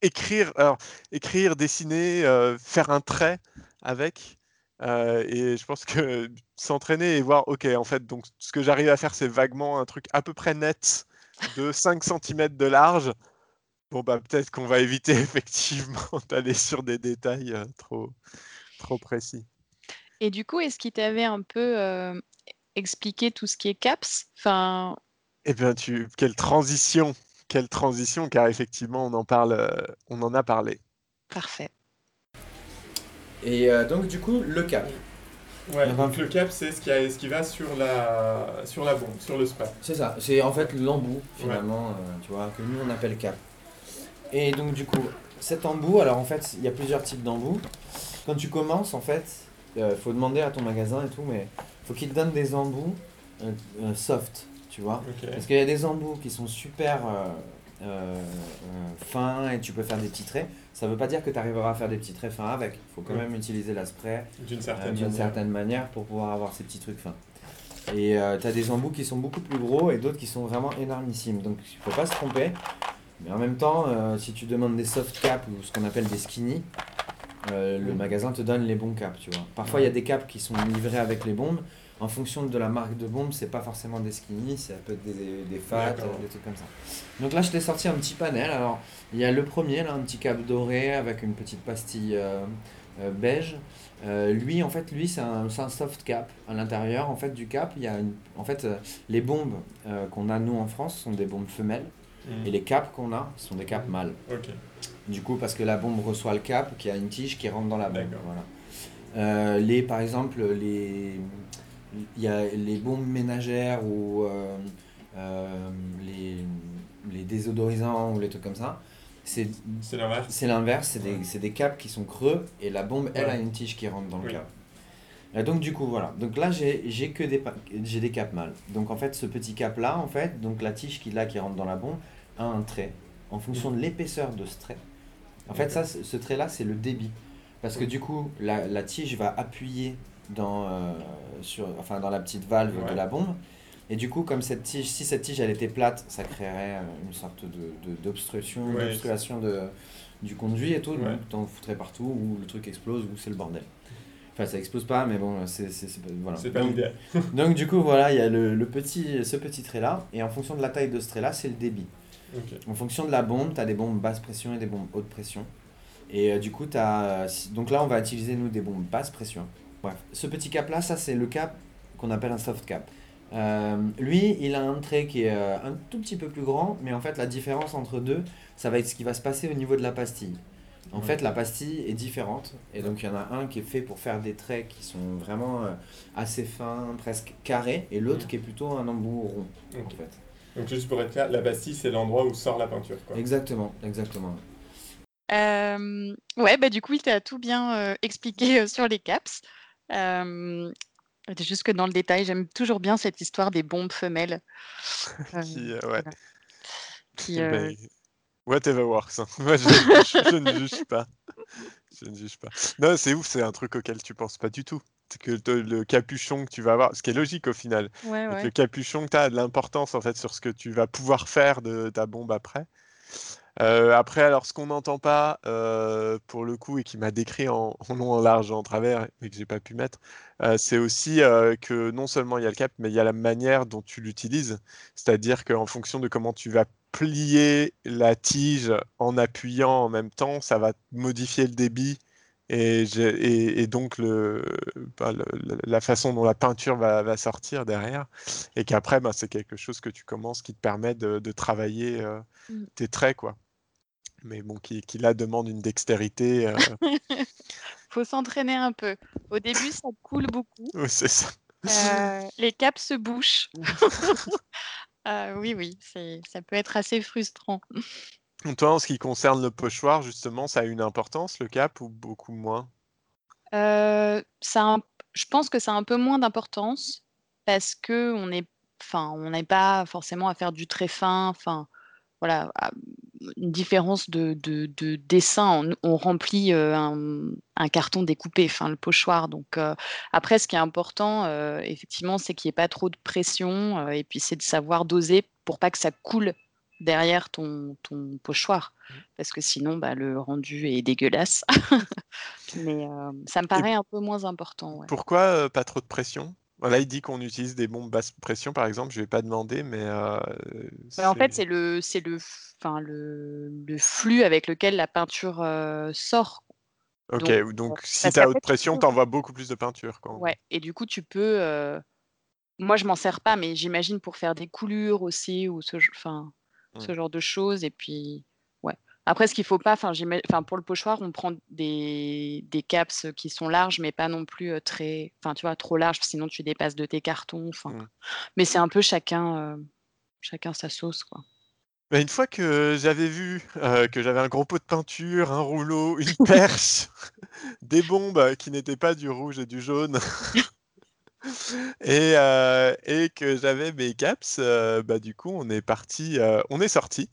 S1: écrire, alors, écrire, dessiner, euh, faire un trait avec. Et je pense que (laughs) s'entraîner et voir, ok, en fait, donc ce que j'arrive à faire, c'est vaguement un truc à peu près net de 5 cm de large. Bon, bah, peut-être qu'on va éviter (laughs) effectivement d'aller sur des détails trop, trop précis.
S5: Et du coup, est-ce qu'il t'avait un peu euh, expliqué tout ce qui est CAPS? Enfin,
S1: Eh bien, tu, quelle transition, quelle transition, car effectivement, on en parle, euh, on en a parlé.
S5: parfait.
S6: Et euh, donc, du coup, le cap.
S7: Ouais, donc le cap, c'est ce qui, a- ce qui va sur la, sur la bombe, sur le spray.
S6: C'est ça, c'est en fait l'embout finalement, euh, tu vois, que nous on appelle cap. Et donc du coup, cet embout, alors en fait, il y a plusieurs types d'embouts. Quand tu commences, en fait, il faut demander à ton magasin et tout, mais faut qu'il te donne des embouts euh, euh, soft, tu vois. Parce qu'il y a des embouts qui sont super euh, euh, euh, fins et tu peux faire des petits traits. Ça veut pas dire que tu arriveras à faire des petits traits fins avec. Il faut quand
S7: Ouais.
S6: même utiliser la spray
S7: D'une
S6: euh,
S7: certaine manière.
S6: certaine manière pour pouvoir avoir ces petits trucs fins. Et tu as des embouts qui sont beaucoup plus gros et d'autres qui sont vraiment énormissimes. Donc il faut pas se tromper. Mais en même temps, euh, si tu demandes des soft caps ou ce qu'on appelle des skinny, euh, le magasin te donne les bons caps, tu vois. Parfois il y a des caps qui sont livrés avec les bombes. En fonction de la marque de bombe, c'est pas forcément des skinny, ça peut être des, des fat,
S7: D'accord.
S6: euh, des trucs comme ça. Donc là, je t'ai sorti un petit panel. Alors, il y a le premier, là, un petit cap doré avec une petite pastille euh, euh, beige. Lui, en fait, lui, c'est un, un soft cap. À l'intérieur, en fait, du cap, il y a une... En fait, les bombes qu'on a, nous, en France, sont des bombes femelles.
S7: Mhm.
S6: Et les caps qu'on a sont des caps mâles. Du coup, parce que la bombe reçoit le cap, qui a une tige qui rentre dans la bombe. Voilà. Euh, les, par exemple, les, y a les bombes ménagères ou euh, euh, les, les désodorisants ou les trucs comme ça. C'est
S7: l'inverse.
S6: c'est des, des caps qui sont creux et la bombe, elle,
S7: Ouais.
S6: a une tige qui rentre dans le cap. Et donc du coup voilà, donc là j'ai que des j'ai des caps mâles. Donc en fait ce petit cap là en fait, donc la tige qui là qui rentre dans la bombe a un trait en fonction de l'épaisseur de ce trait. En fait ça ce trait là c'est le débit parce que du coup la, la tige va appuyer dans euh, sur enfin dans la petite valve
S7: Ouais.
S6: de la bombe et du coup comme cette tige si cette tige elle était plate, ça créerait euh, une sorte de de- d'obstruction,
S7: Ouais.
S6: d'obstruation de du conduit et tout,
S7: Ouais.
S6: donc t'en foutrais partout ou le truc explose ou c'est le bordel. Enfin, ça explose pas, mais bon, c'est voilà.
S7: Pas
S6: Donc- (laughs) donc du coup voilà, il y a le, le petit, ce petit trait là, et en fonction de la taille de ce trait là, c'est le débit. En fonction de la bombe, tu as des bombes basse pression et des bombes haute pression. Et euh, du coup, as, donc là on va utiliser nous des bombes basse pression. Bref, ce petit cap là, ça c'est le cap qu'on appelle un soft cap.
S8: Euh, lui, il a un trait qui est euh, un tout petit peu plus grand, mais en fait, la différence entre deux, ça va être ce qui va se passer au niveau de la pastille. En fait, la pastille est différente, et donc il y en a un qui est fait pour faire des traits qui sont vraiment euh, assez fins, presque carrés, et l'autre qui est plutôt un embout rond. En
S7: Ok.
S8: fait.
S7: Donc juste pour être clair, la pastille c'est l'endroit où sort la peinture. Quoi.
S8: Exactement, exactement.
S5: Euh, ouais, bah du coup, il t'a tout bien euh, expliqué euh, sur les caps. Euh, juste que dans le détail, j'aime toujours bien cette histoire des bombes femelles. Euh, (laughs)
S1: Qui, euh, ouais.
S5: voilà. qui,
S1: Eh
S5: euh,
S1: ben, whatever works. hein. (laughs) Moi, je, je- je ne juge pas. Je ne juge pas. Non, c'est ouf, c'est un truc auquel tu penses pas du tout. C'est que te- le capuchon que tu vas avoir, ce qui est logique au final,
S5: ouais,
S1: donc
S5: ouais.
S1: le capuchon que tu as a de l'importance en fait sur ce que tu vas pouvoir faire de ta bombe après. Euh, après, alors ce qu'on n'entend pas euh, pour le coup et qui m'a décrit en, (laughs) en long, en large, en travers, mais que j'ai pas pu mettre, euh, c'est aussi que non seulement il y a le cap, mais il y a la manière dont tu l'utilises. C'est-à-dire qu'en fonction de comment tu vas plier la tige en appuyant en même temps, ça va modifier le débit et, j'ai- et- et donc le, bah, le- la façon dont la peinture va, va sortir derrière. Et qu'après, bah, c'est quelque chose que tu commences qui te permet de, de travailler euh,
S5: Mm.
S1: tes traits, quoi. Mais bon, qui, qui là demande une dextérité. euh, (laughs)
S5: Faut s'entraîner un peu. Au début, ça coule beaucoup.
S1: c'est ça.
S5: Euh, (laughs) les caps se bouchent. (laughs) Euh, oui, oui, ça peut être assez frustrant.
S1: Toi, en ce qui concerne le pochoir, justement, ça a une importance, le cap, ou beaucoup moins?
S5: Euh, ça un- je pense que ça a un peu moins d'importance parce que on est, enfin, on n'est pas forcément à faire du très fin. Enfin, voilà, différence de, de, de dessin. On, on remplit euh, un, un carton découpé, enfin le pochoir. Donc euh, après, ce qui est important, euh, effectivement, c'est qu'il n'y ait pas trop de pression et puis c'est de savoir doser pour pas que ça coule derrière ton, ton pochoir parce que sinon bah, le rendu est dégueulasse. (laughs) Mais ça me paraît un peu moins important. ouais.
S1: Pourquoi pas trop de pression? Voilà, il dit qu'on utilise des bombes basse pression, par exemple. Je vais pas demander, mais euh,
S5: Bah, en fait,
S1: c'est-
S5: le, c'est le, f- enfin, le, le flux avec lequel la peinture euh, sort.
S1: Ok,
S5: donc, euh,
S1: si tu as haute pression, tu envoies beaucoup plus de peinture. Quoi.
S5: Ouais, et du coup, tu peux. euh, Moi, je m'en sers pas, mais j'imagine pour faire des coulures aussi ou ce, ce
S1: Mm.
S5: genre de choses. Et puis. Après, ce qu'il faut pas, enfin, pour le pochoir, on prend des, des caps qui sont larges, mais pas non plus euh, très, enfin, tu vois, trop larges, sinon tu dépasses de tes cartons. Enfin,
S1: Mm.
S5: mais c'est un peu chacun, euh, chacun sa sauce, quoi.
S1: Mais une fois que j'avais vu euh, que j'avais un gros pot de peinture, un rouleau, une (laughs) perche, des bombes qui n'étaient pas du rouge et du jaune, (laughs) et, et que j'avais mes caps, bah, du coup, on est parti, on est sorti.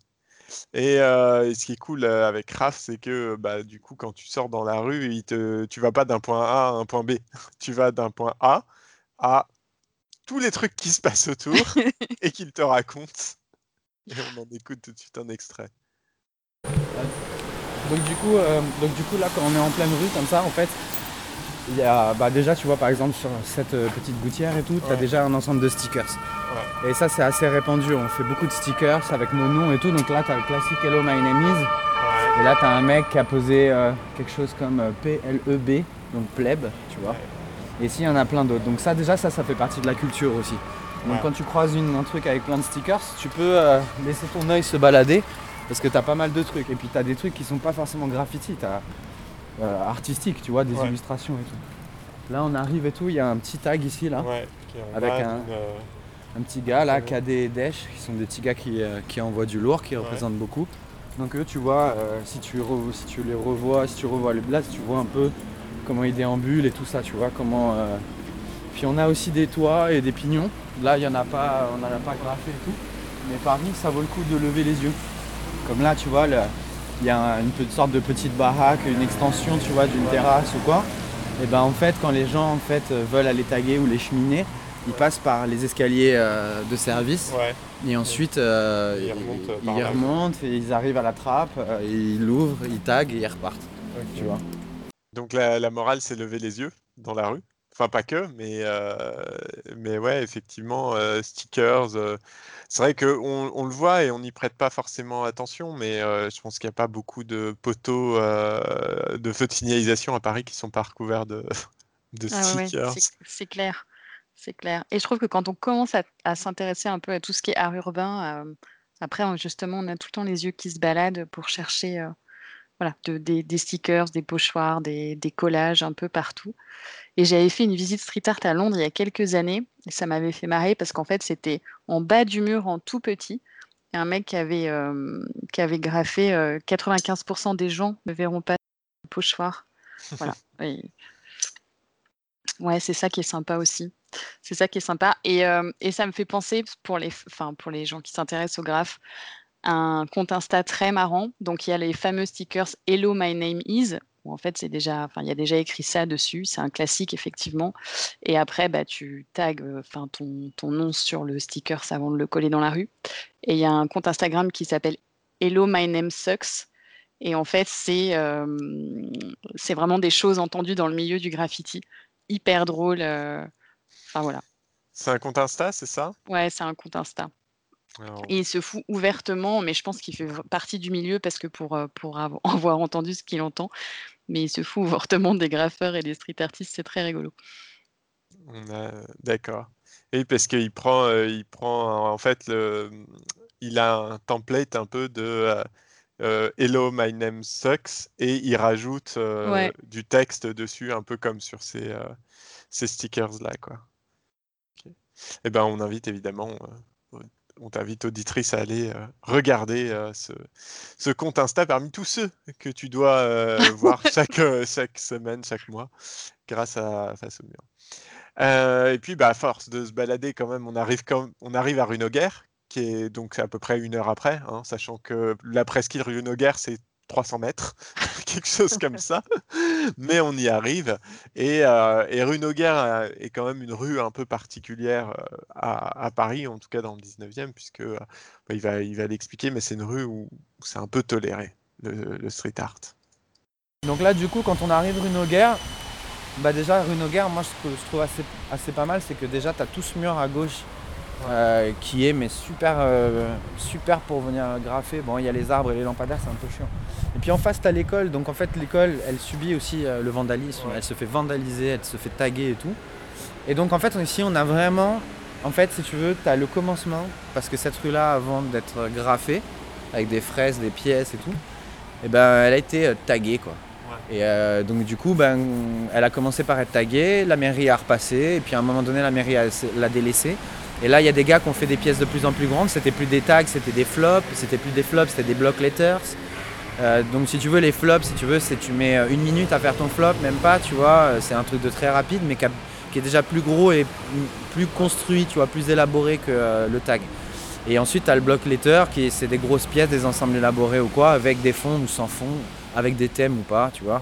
S1: Et, euh, et ce qui est cool euh, avec Raph, c'est que bah, du coup, quand tu sors dans la rue, il te, tu vas pas d'un point A à un point B. (laughs) Tu vas d'un point A à tous les trucs qui se passent autour (laughs) et qu'il te raconte. Et on en écoute tout de suite un extrait.
S6: Donc du coup, euh, donc du coup là quand on est en pleine rue comme ça en fait, il y a bah, déjà tu vois par exemple sur cette euh, petite gouttière et tout, tu as
S1: Ouais.
S6: déjà un ensemble de stickers. Et ça c'est assez répandu, on fait beaucoup de stickers avec nos noms et tout, donc là tu as le classique Hello my name is, et là tu as un mec qui a posé euh, quelque chose comme euh, PLEB, donc pleb, tu vois. Et ici il y en a plein d'autres, donc ça déjà ça ça fait partie de la culture aussi. Donc quand tu croises une- un truc avec plein de stickers, tu peux euh, laisser ton œil se balader parce que tu as pas mal de trucs. Et puis tu as des trucs qui sont pas forcément graffiti, as artistique, tu vois, des
S7: Ouais.
S6: illustrations et tout. Là on arrive et tout, il y a un petit tag ici là,
S7: Ouais, qui est
S6: Avec un-
S7: euh,
S6: un petit gars là. KD Dash, qui sont des petits gars qui, euh, qui envoient du lourd, qui
S7: Ouais.
S6: représentent beaucoup. Donc eux tu vois, euh, si, tu re- si tu les revois, si tu revois les blasts, tu vois un peu comment ils déambulent et tout ça, tu vois, comment... euh, Puis on a aussi des toits et des pignons. Là, il y en a pas, on n'en a pas graffé et tout. Mais Paris, ça vaut le coup de lever les yeux. Comme là, tu vois, le- il y a un- une sorte de petite baraque, une extension, tu vois, d'une terrasse ou quoi. Et ben en fait, quand les gens en fait veulent aller taguer ou les cheminer, ils passent par les escaliers euh, de service
S7: Ouais,
S6: et ensuite euh,
S7: Ils remontent, euh,
S6: ils, remontent et ils arrivent à la trappe, euh, et ils l'ouvrent, ils taguent et ils repartent. Tu vois.
S1: Donc la, la morale, c'est lever les yeux dans la rue. Enfin, pas que, mais, euh, mais ouais, effectivement, euh, stickers. euh, c'est vrai qu'on on le voit et on n'y prête pas forcément attention, mais euh, je pense qu'il n'y a pas beaucoup de poteaux de feux de signalisation à Paris qui sont pas recouverts de, (laughs) de
S5: Ah ouais,
S1: stickers.
S5: c'est- clair. c'est clair. Et je trouve que quand on commence à, à s'intéresser un peu à tout ce qui est art urbain, après, justement, on a tout le temps les yeux qui se baladent pour chercher voilà, de- des, des stickers, des pochoirs, des, des collages un peu partout. Et j'avais fait une visite street art à Londres il y a quelques années, et ça m'avait fait marrer parce qu'en fait, c'était en bas du mur, en tout petit. Et un mec qui avait, euh, qui avait graffé euh, 95% des gens ne verront pas le pochoir. (laughs) Voilà. Et- Ouais, c'est ça qui est sympa aussi. C'est ça qui est sympa. Et, euh, et ça me fait penser, pour les, enfin, pour les gens qui s'intéressent au graphe, un compte Insta très marrant. Donc, il y a les fameux stickers Hello, my name is. Où en fait, c'est déjà, enfin, il y a déjà écrit ça dessus. C'est un classique, effectivement. Et après, bah, tu tags euh, enfin, ton, ton nom sur le sticker avant de le coller dans la rue. Et il y a un compte Instagram qui s'appelle Hello, my name sucks. Et en fait, c'est euh, c'est vraiment des choses entendues dans le milieu du graffiti hyper drôle. euh, Enfin voilà.
S1: C'est un compte Insta, c'est ça?
S5: Ouais, c'est un compte Insta. Et il se fout ouvertement, mais je pense qu'il fait partie du milieu parce que pour, pour avo- (laughs) avoir entendu ce qu'il entend, mais il se fout ouvertement des graffeurs et des street artistes, c'est très rigolo.
S1: D'accord. Et parce qu'il prend, euh, il prend en fait, le... il a un template un peu de euh, euh, Hello, my name sucks, et il rajoute euh,
S5: Ouais.
S1: du texte dessus, un peu comme sur ces, ces stickers-là, quoi. Ok. Eh ben, on invite évidemment, on t'invite auditrice à aller euh, regarder euh, ce, ce compte Insta parmi tous ceux que tu dois euh, (laughs) voir chaque, chaque semaine, chaque mois, grâce à Face au mur. Et puis, bah, à force de se balader, quand même, on arrive, quand on arrive à Runoguer, qui est donc à peu près une heure après, hein, sachant que la presqu'île Runoguer, c'est 300 mètres, (laughs) quelque chose comme ça. Mais on y arrive. Et, euh, et rue Noguer euh, est quand même une rue un peu particulière euh, à, à Paris, en tout cas dans le 19e, puisque euh, bah, il va, il va l'expliquer, mais c'est une rue où, où c'est un peu toléré, le, le street art.
S6: Donc là, du coup, quand on arrive rue Noguer, bah déjà, rue Noguer, moi, ce que je trouve assez, assez pas mal, c'est que déjà, tu as tout ce mur à gauche euh, qui est mais super, euh, super pour venir graffer. Bon, il y a les arbres et les lampadaires, c'est un peu chiant. Et puis en face, tu as l'école. Donc en fait, l'école, elle subit aussi euh, le vandalisme. Elle se fait vandaliser, elle se fait taguer et tout. Et donc en fait, ici, on a vraiment, en fait, si tu veux, tu as le commencement, parce que cette rue-là, avant d'être graffée, avec des fraises, des pièces et tout, et ben, elle a été euh, taguée, quoi. Et euh, donc du coup, ben, elle a commencé par être taguée, la mairie a repassé, et puis à un moment donné, la mairie l'a délaissée. Et là, il y a des gars qui ont fait des pièces de plus en plus grandes. C'était plus des tags, c'était des flops. C'était plus des flops, c'était des block letters. Euh, donc si tu veux les flops, si tu veux, c'est tu mets euh, une minute à faire ton flop, même pas, tu vois. euh, C'est un truc de très rapide, mais qui, est déjà plus gros et plus construit, tu vois, plus élaboré que le tag. Et ensuite, tu as le block letter, qui est- c'est des grosses pièces, des ensembles élaborés ou quoi, avec des fonds ou sans fond, avec des thèmes ou pas, tu vois.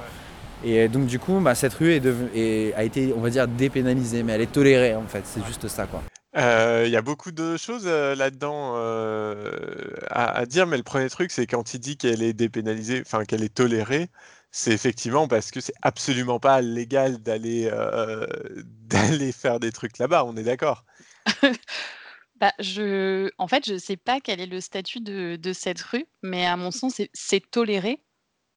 S6: Et donc du coup, bah, cette rue est est- a été, on va dire, dépénalisée, mais elle est tolérée en fait, c'est juste ça quoi.
S1: Euh, Il y a beaucoup de choses euh, là-dedans euh, à, dire, mais le premier truc, c'est quand il dit qu'elle est dépénalisée, enfin qu'elle est tolérée, c'est effectivement parce que c'est absolument pas légal d'aller (laughs) d'aller faire des trucs là-bas, on est d'accord. (laughs)
S5: Bah. En fait, je ne sais pas quel est le statut de, cette rue, mais à mon sens, c'est- toléré.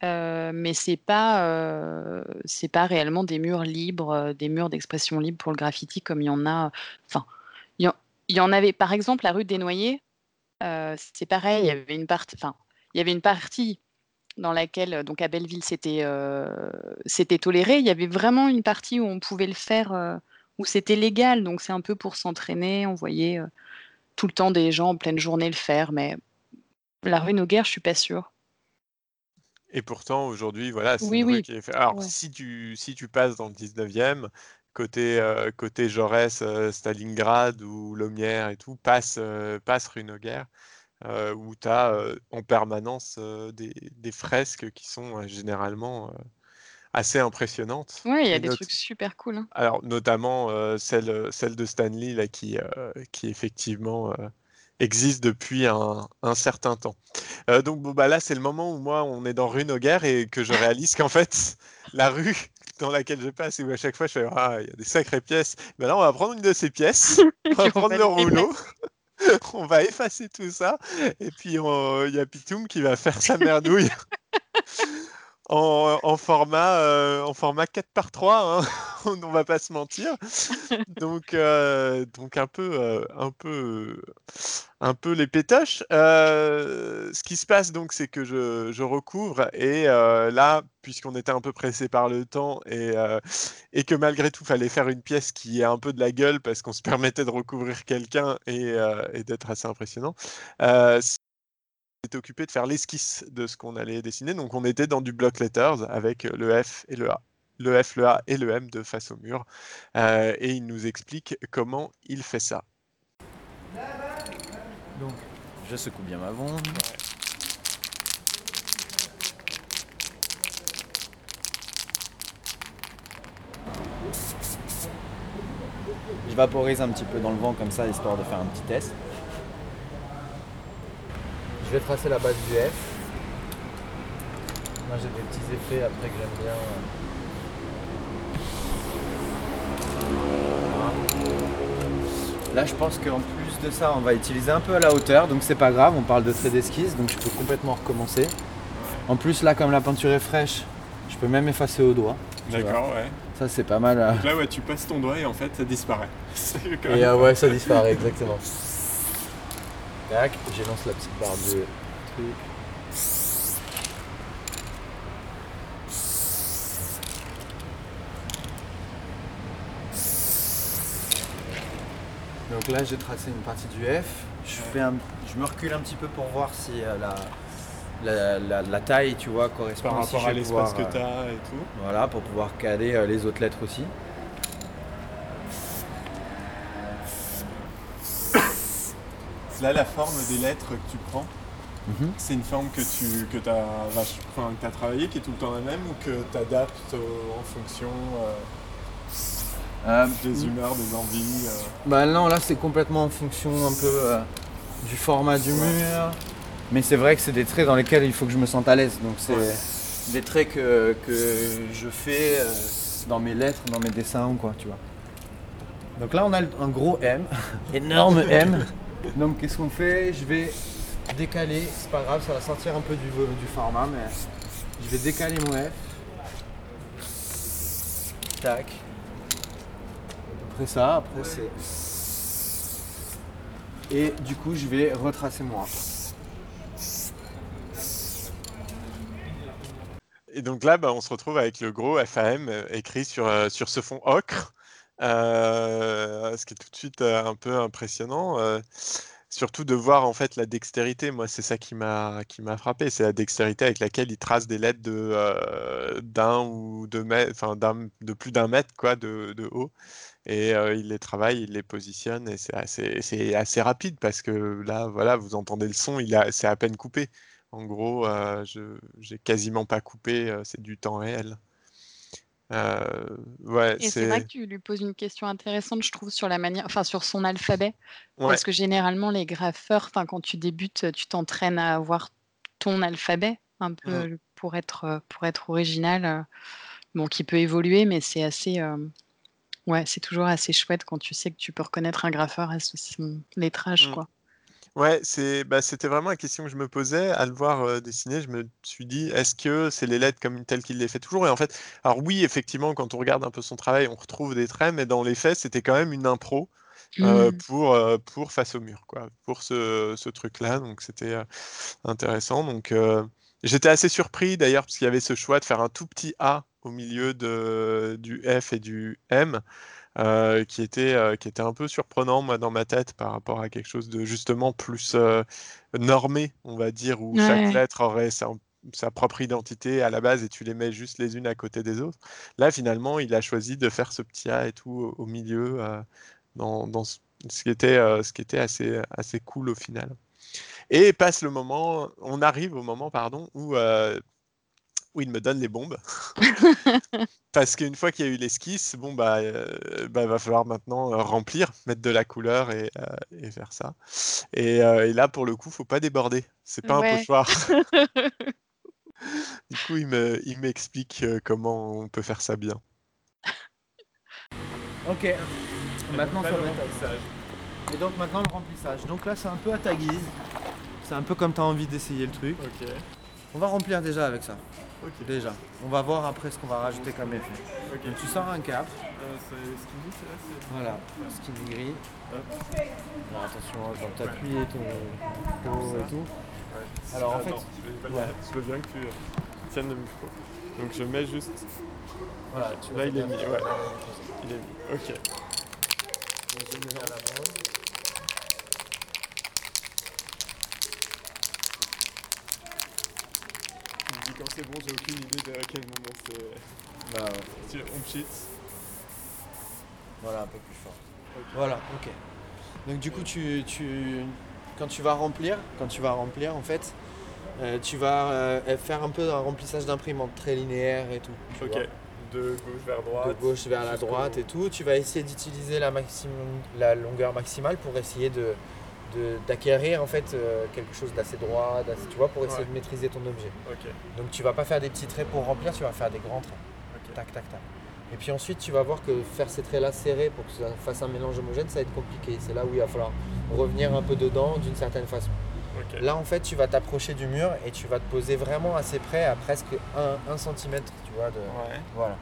S5: mais c'est pas, euh, pas réellement des murs libres, des murs d'expression libre pour le graffiti comme il y en a. il y en, avait par exemple la rue des Noyers. euh, c'est pareil, il y avait une partie, enfin, il y avait une partie dans laquelle, euh, donc à Belleville, c'était euh, c'était toléré. Il y avait vraiment une partie où on pouvait le faire, euh, où c'était légal. Donc c'est un peu pour s'entraîner. On voyait tout le temps des gens en pleine journée le faire, mais la rue Noguer, je suis pas sûre.
S1: Et pourtant, aujourd'hui, voilà, c'est
S5: Oui, oui.
S1: qui est faite. Alors,
S5: Ouais.
S1: si tu, si tu passes dans le 19e, côté, euh, côté Jaurès, euh, Stalingrad ou Lomière et tout, passe, euh, passe euh, où tu as en permanence des, des fresques qui sont généralement assez impressionnantes.
S5: Ouais, il y a
S1: Et
S5: des trucs super cool. hein.
S1: Alors, notamment celle, celle de Stanley, là, qui, qui effectivement existe depuis un, un certain temps. Euh, donc, bon, bah, là, c'est le moment où moi, on est dans rue Noguer et que je réalise qu'en fait, (laughs) la rue dans laquelle je passe et où à chaque fois je fais Ah, il y a des sacrées pièces. Ben là, on va prendre une de ces pièces, (laughs) on va prendre le
S5: le
S1: rouleau. (laughs) On va effacer tout ça et puis il y a Pitoum qui va faire sa merdouille en, format, euh, en format 4 par 3 hein. (laughs) on va pas se mentir. Donc, euh, donc un peu, euh, un peu, un peu les pétoches. Ce qui se passe donc, c'est que je, je recouvre et là, puisqu'on était un peu pressé par le temps et, et que malgré tout, fallait faire une pièce qui ait un peu de la gueule parce qu'on se (laughs) permettait de recouvrir quelqu'un et d'être assez impressionnant. Euh, était occupé de faire l'esquisse de ce qu'on allait dessiner. Donc on était dans du block letters avec le F et le A. Le F, le A et le M de face au mur. Euh, et il nous explique comment il fait ça.
S6: Donc, je secoue bien ma wand. Je vaporise un petit peu dans le vent comme ça, histoire de faire un petit test. Je vais tracer la base du F. Moi j'ai des petits effets après que j'aime bien. Là, je pense qu'en plus de ça, on va utiliser un peu à la hauteur, donc c'est pas grave, on parle de trait d'esquisse, donc je peux complètement recommencer. En plus, là, comme la peinture est fraîche, je peux même effacer au doigt.
S7: D'accord, ouais.
S6: Ça, c'est pas mal. euh.
S7: Donc là, ouais, tu passes ton doigt et en fait, ça disparaît. (laughs)
S6: Et euh, ouais, ça disparaît, exactement. Tac, j'élance la petite barre de truc. Donc là, j'ai tracé une partie du F. Je, fais un- je me recule un petit peu pour voir si euh, la, la, la- la taille, tu vois, correspond
S7: Par rapport à l'espace que
S6: pouvoir,
S7: tu
S6: euh,
S7: as et tout.
S6: Voilà, pour pouvoir caler euh, les autres lettres aussi.
S7: Là, la forme des lettres que tu prends,
S6: Mhm.
S7: c'est une forme que tu que as, enfin, que as travaillé, qui est tout le temps la même ou que tu adaptes en fonction euh, des humeurs, des envies euh?
S6: Bah non, là c'est complètement en fonction un peu euh, du format du mur. Mais c'est vrai que c'est des traits dans lesquels il faut que je me sente à l'aise. Donc c'est
S7: Ouais.
S6: des traits que, que je fais euh, dans mes lettres, dans mes dessins ou quoi, tu vois. Donc là on a un gros M, énorme M. (laughs) Donc qu'est-ce qu'on fait? Je vais décaler, c'est pas grave, ça va sortir un peu du, du format, mais je vais décaler mon F. Tac. Après ça, après c'est. Et du coup, je vais retracer moi.
S1: Et donc là, bah, on se retrouve avec le gros FAM euh, écrit sur, euh, sur ce fond ocre, euh, ce qui est tout de suite euh, un peu impressionnant. euh, surtout de voir en fait la dextérité. Moi, c'est ça qui m'a qui m'a frappé, c'est la dextérité avec laquelle il trace des lettres de euh, d'un ou deux mètres, enfin de plus d'un mètre quoi de, de haut. Et euh, il les travaille, il les positionne et c'est assez, rapide parce que là, voilà, vous entendez le son, il a, c'est à peine coupé. En gros, euh, je j'ai quasiment pas coupé, euh, c'est du temps réel. Euh, ouais,
S5: Et c'est vrai que tu lui poses une question intéressante, je trouve, sur la manière, enfin sur son alphabet,
S1: ouais,
S5: parce que généralement les graffeurs, enfin quand tu débutes, tu t'entraînes à avoir ton alphabet un peu pour être pour être original, euh, bon qui peut évoluer, mais c'est assez, euh, ouais, c'est toujours assez chouette quand tu sais que tu peux reconnaître un graffeur à son lettrage,
S1: Mm.
S5: quoi.
S1: Ouais, c'est bah, c'était vraiment la question que je me posais à le voir euh, dessiner. Je me suis dit, est-ce que c'est les lettres comme telles qu'il les fait toujours? Et en fait, alors oui, effectivement, quand on regarde un peu son travail, on retrouve des traits, mais dans les faits, c'était quand même une impro. euh,
S5: Mm.
S1: pour, euh, pour face au mur, quoi, pour ce, ce truc-là. Donc c'était euh, intéressant. Donc j'étais assez surpris d'ailleurs, parce qu'il y avait ce choix de faire un tout petit A au milieu de, du F et du M, euh, qui était, euh, qui était un peu surprenant, moi, dans ma tête, par rapport à quelque chose de justement plus euh, normé, on va dire, où chaque lettre aurait sa, sa propre identité à la base et tu les mets juste les unes à côté des autres. Là, finalement, il a choisi de faire ce petit A et tout au, au milieu, dans, dans ce, qui était, ce qui était assez, assez cool au final. Et passe le moment, on arrive au moment, pardon, où, où il me donne les bombes. (laughs) Parce qu'une fois qu'il y a eu l'esquisse, bon, bah, euh, bah, va falloir maintenant remplir, mettre de la couleur et, euh, et faire ça. Et, euh, et là, pour le coup, faut pas déborder. C'est pas un pochoir. (laughs) Du coup, il me, il m'explique euh, comment on peut faire ça bien.
S6: Ok, maintenant
S7: le
S6: va être.
S7: remplissage.
S6: Et donc maintenant le remplissage. Donc là c'est un peu à ta guise. C'est un peu comme tu as envie d'essayer le truc.
S7: Ok.
S6: On va remplir déjà avec ça. Déjà. On va voir après ce qu'on va rajouter comme effet. Donc tu sors un cap.
S7: Euh, c'est skinny, c'est là, c'est-
S6: Voilà. Skinny gris. Alors attention, quand tu appuies ton pot et tout.
S7: Ouais.
S6: Alors, en fait-
S7: je veux,
S6: ouais.
S7: bien que tu euh, tiennes le micro. Donc je mets juste.
S6: Voilà, tu
S7: Là, il est mis, ouais. Il est mis. Ok.
S6: Donc, je mets à la bande.
S7: Quand c'est bon, j'ai aucune idée de à quel moment c'est.
S6: Bah ouais.
S7: Si on cheat.
S6: Voilà, un peu plus fort. Voilà, ok. Donc du coup, tu, tu, quand tu vas remplir, quand tu vas remplir, en fait, euh, tu vas euh, faire un peu un remplissage d'imprimante très linéaire et tout.
S7: Ok.
S6: vois.
S7: De gauche vers droite.
S6: de gauche vers la droite et tout. Tu vas essayer d'utiliser la, maximum, la longueur maximale pour essayer de- d'acquérir en fait euh, quelque chose d'assez droit, d'assez- tu vois, pour essayer
S7: Ouais.
S6: de maîtriser ton objet. Donc tu vas pas faire des petits traits pour remplir, tu vas faire des grands traits. Tac, tac, tac. Et puis ensuite, tu vas voir que faire ces traits-là serrés pour que ça fasse un mélange homogène, ça va être compliqué. C'est là où il va falloir revenir un peu dedans d'une certaine façon. Là, en fait, tu vas t'approcher du mur et tu vas te poser vraiment assez près, à presque 1 cm, tu vois. De...
S7: Ouais.
S6: Voilà.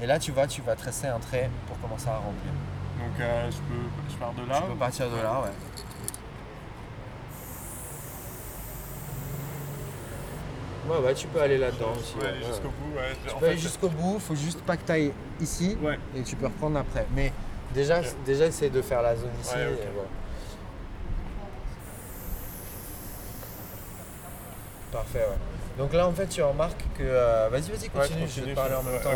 S6: Et là, tu vas, tu vas tracer un trait pour commencer à remplir.
S7: Donc euh, je peux, je pars de là.
S6: tu peux partir de là, ouais. Ouais, ouais, tu peux aller là-dedans aussi.
S7: Ouais, aller jusqu'au bout. Ouais.
S6: Tu
S7: En
S6: peux aller jusqu'au bout, faut juste pas que tu ailles ici et tu peux reprendre après. Mais déjà, déjà essaye de faire la zone ici. Parfait, ouais. Donc là, en fait, tu remarques que. euh, Vas-y, vas-y, continue, je vais te parler en même temps.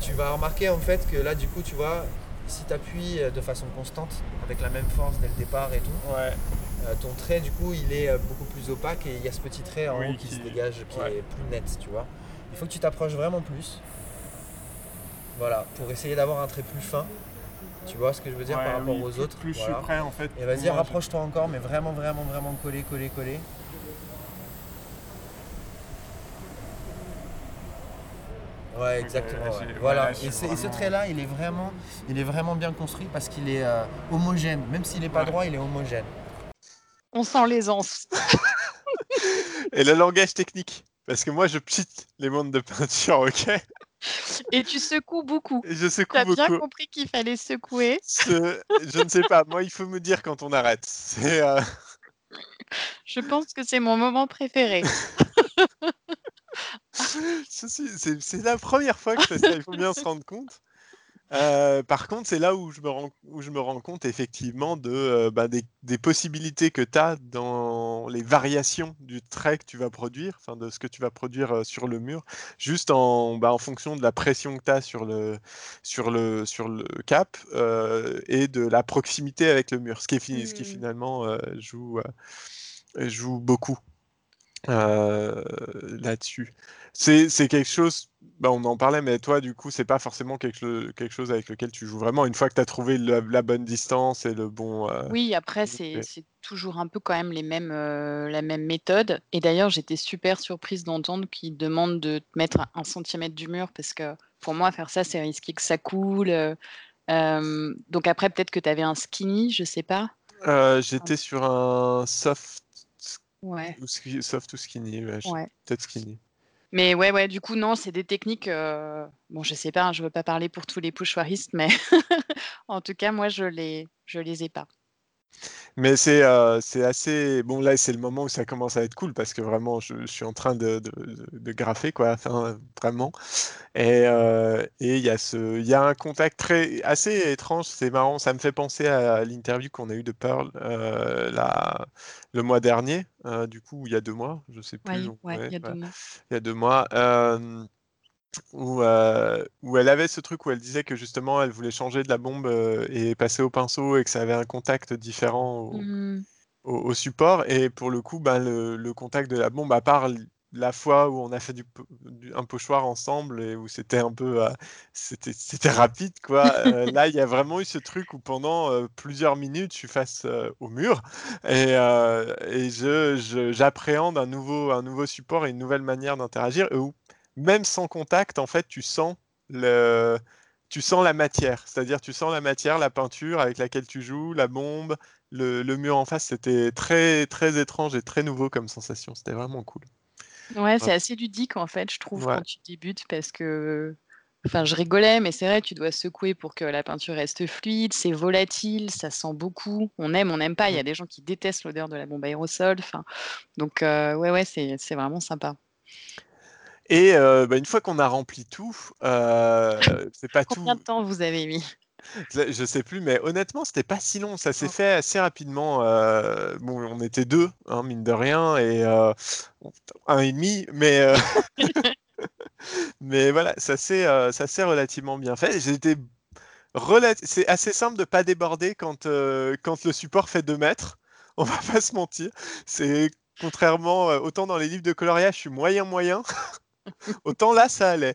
S6: Tu vas remarquer en fait que là, du coup, tu vois, si tu appuies de façon constante, avec la même force dès le départ et tout,
S7: Ouais.
S6: Euh, ton trait, du coup, il est euh, beaucoup plus opaque et il y a ce petit trait en
S7: Oui,
S6: haut qui,
S7: qui-
S6: se dégage, qui
S7: ouais.
S6: est plus net, tu vois. Il faut que tu t'approches vraiment plus. Voilà, pour essayer d'avoir un trait plus fin. Tu vois ce que je veux dire
S7: Ouais,
S6: par rapport
S7: oui,
S6: aux
S7: plus-
S6: autres
S7: Plus je suis prêt en fait.
S6: Et vas-y, rapproche-toi encore, mais vraiment, vraiment, vraiment collé, collé, collé. Ouais, exactement. ouais.
S7: ouais,
S6: Voilà. et, ce trait-là, il est vraiment, il est vraiment bien construit parce qu'il est euh, homogène. Même s'il n'est pas
S7: Ouais.
S6: droit, il est homogène.
S5: On sent l'aisance. (laughs)
S1: Et le langage technique. Parce que moi, je pite les mondes de peinture, ok?
S5: Et tu secoues beaucoup.
S1: Et je secoue
S5: Tu as bien compris qu'il fallait secouer.
S1: Ce- Je ne sais pas. Moi, il faut me dire quand on arrête. C'est. euh,
S5: Je pense que c'est mon moment préféré. (laughs)
S1: C'est c'est la première fois que je fais ça, il faut bien se rendre compte. Euh, par contre, c'est là où je me rends, où je me rends compte effectivement de, euh, bah, des, des possibilités que tu as dans les variations du trait que tu vas produire, enfin de ce que tu vas produire euh, sur le mur, juste en, bah, en fonction de la pression que tu as sur le, sur le, sur le cap et de la proximité avec le mur, ce qui, est fini, ce qui
S5: Mm.
S1: finalement joue, joue beaucoup là-dessus. C'est quelque chose, bah, on en parlait, mais toi, du coup, c'est pas forcément quelque, quelque chose avec lequel tu joues vraiment. Une fois que tu as trouvé la, la bonne distance et le bon. euh,
S5: Oui, après, c'est c'est toujours un peu quand même les mêmes, euh, la même méthode. Et d'ailleurs, j'étais super surprise d'entendre qu'ils demandent de te mettre à un centimètre du mur parce que pour moi, faire ça, c'est risqué que ça coule. euh, donc après, peut-être que tu avais un skinny, je sais pas.
S1: J'étais sur un soft
S5: Ouais,
S1: ou, soft ou skinny, ouais. peut-être skinny.
S5: Mais ouais, ouais, du coup, non, c'est des techniques. euh, Bon, je sais pas, hein, je veux pas parler pour tous les pochoiristes, mais (laughs) en tout cas, moi, je les, je les ai pas.
S1: Mais c'est euh, assez. Bon, là, c'est le moment où ça commence à être cool parce que vraiment, je, je suis en train de, de, graffer, quoi. Enfin, vraiment. Et euh, et il y, a ce- y a un contact très, assez étrange. C'est marrant. Ça me fait penser à l'interview qu'on a eue de Pearl euh, le mois dernier. euh, du coup, il y a deux mois. Je sais plus.
S5: Ouais,
S1: donc,
S5: ouais, il y a deux mois.
S1: il y a deux mois, euh, où, euh, où elle avait ce truc où elle disait que justement elle voulait changer de la bombe euh, et passer au pinceau et que ça avait un contact différent au, au- au support. Et pour le coup, ben, le, le contact de la bombe, à part la fois où on a fait du, un pochoir ensemble et où c'était un peu euh, c'était c'était rapide quoi (laughs) là il y a vraiment eu ce truc où pendant plusieurs minutes je suis face au mur et, et je, je- j'appréhende un nouveau un nouveau support et une nouvelle manière d'interagir et où même sans contact en fait tu sens le tu sens la matière c'est-à-dire tu sens la matière la peinture avec laquelle tu joues la bombe le, le mur en face c'était très très étrange et très nouveau comme sensation c'était vraiment cool
S5: Ouais, c'est assez ludique en fait, je trouve,
S1: Ouais.
S5: quand tu débutes parce que enfin, je rigolais, mais c'est vrai, tu dois secouer pour que la peinture reste fluide, c'est volatile, ça sent beaucoup. On aime, on n'aime pas. Il y a des gens qui détestent l'odeur de la bombe aérosol. Enfin, donc heu, ouais, ouais, c'est c'est vraiment sympa.
S1: Et heu, bah, une fois qu'on a rempli tout, heu, c'est pas tout
S5: Combien de temps vous avez mis?
S1: je sais plus, mais honnêtement, c'était pas si long. Ça s'est
S5: Oh.
S1: fait assez rapidement. Heu, bon, on était 2, hein, mine de rien et 1 et demi, mais (laughs) (laughs) mais voilà, ça s'est, ça s'est relativement bien fait. Relat c'est assez simple de pas déborder quand, quand le support fait 2 mètres. (laughs) On va pas se mentir. C'est contrairement, autant dans les livres de coloriage, je suis moyen, moyen, autant là, ça allait.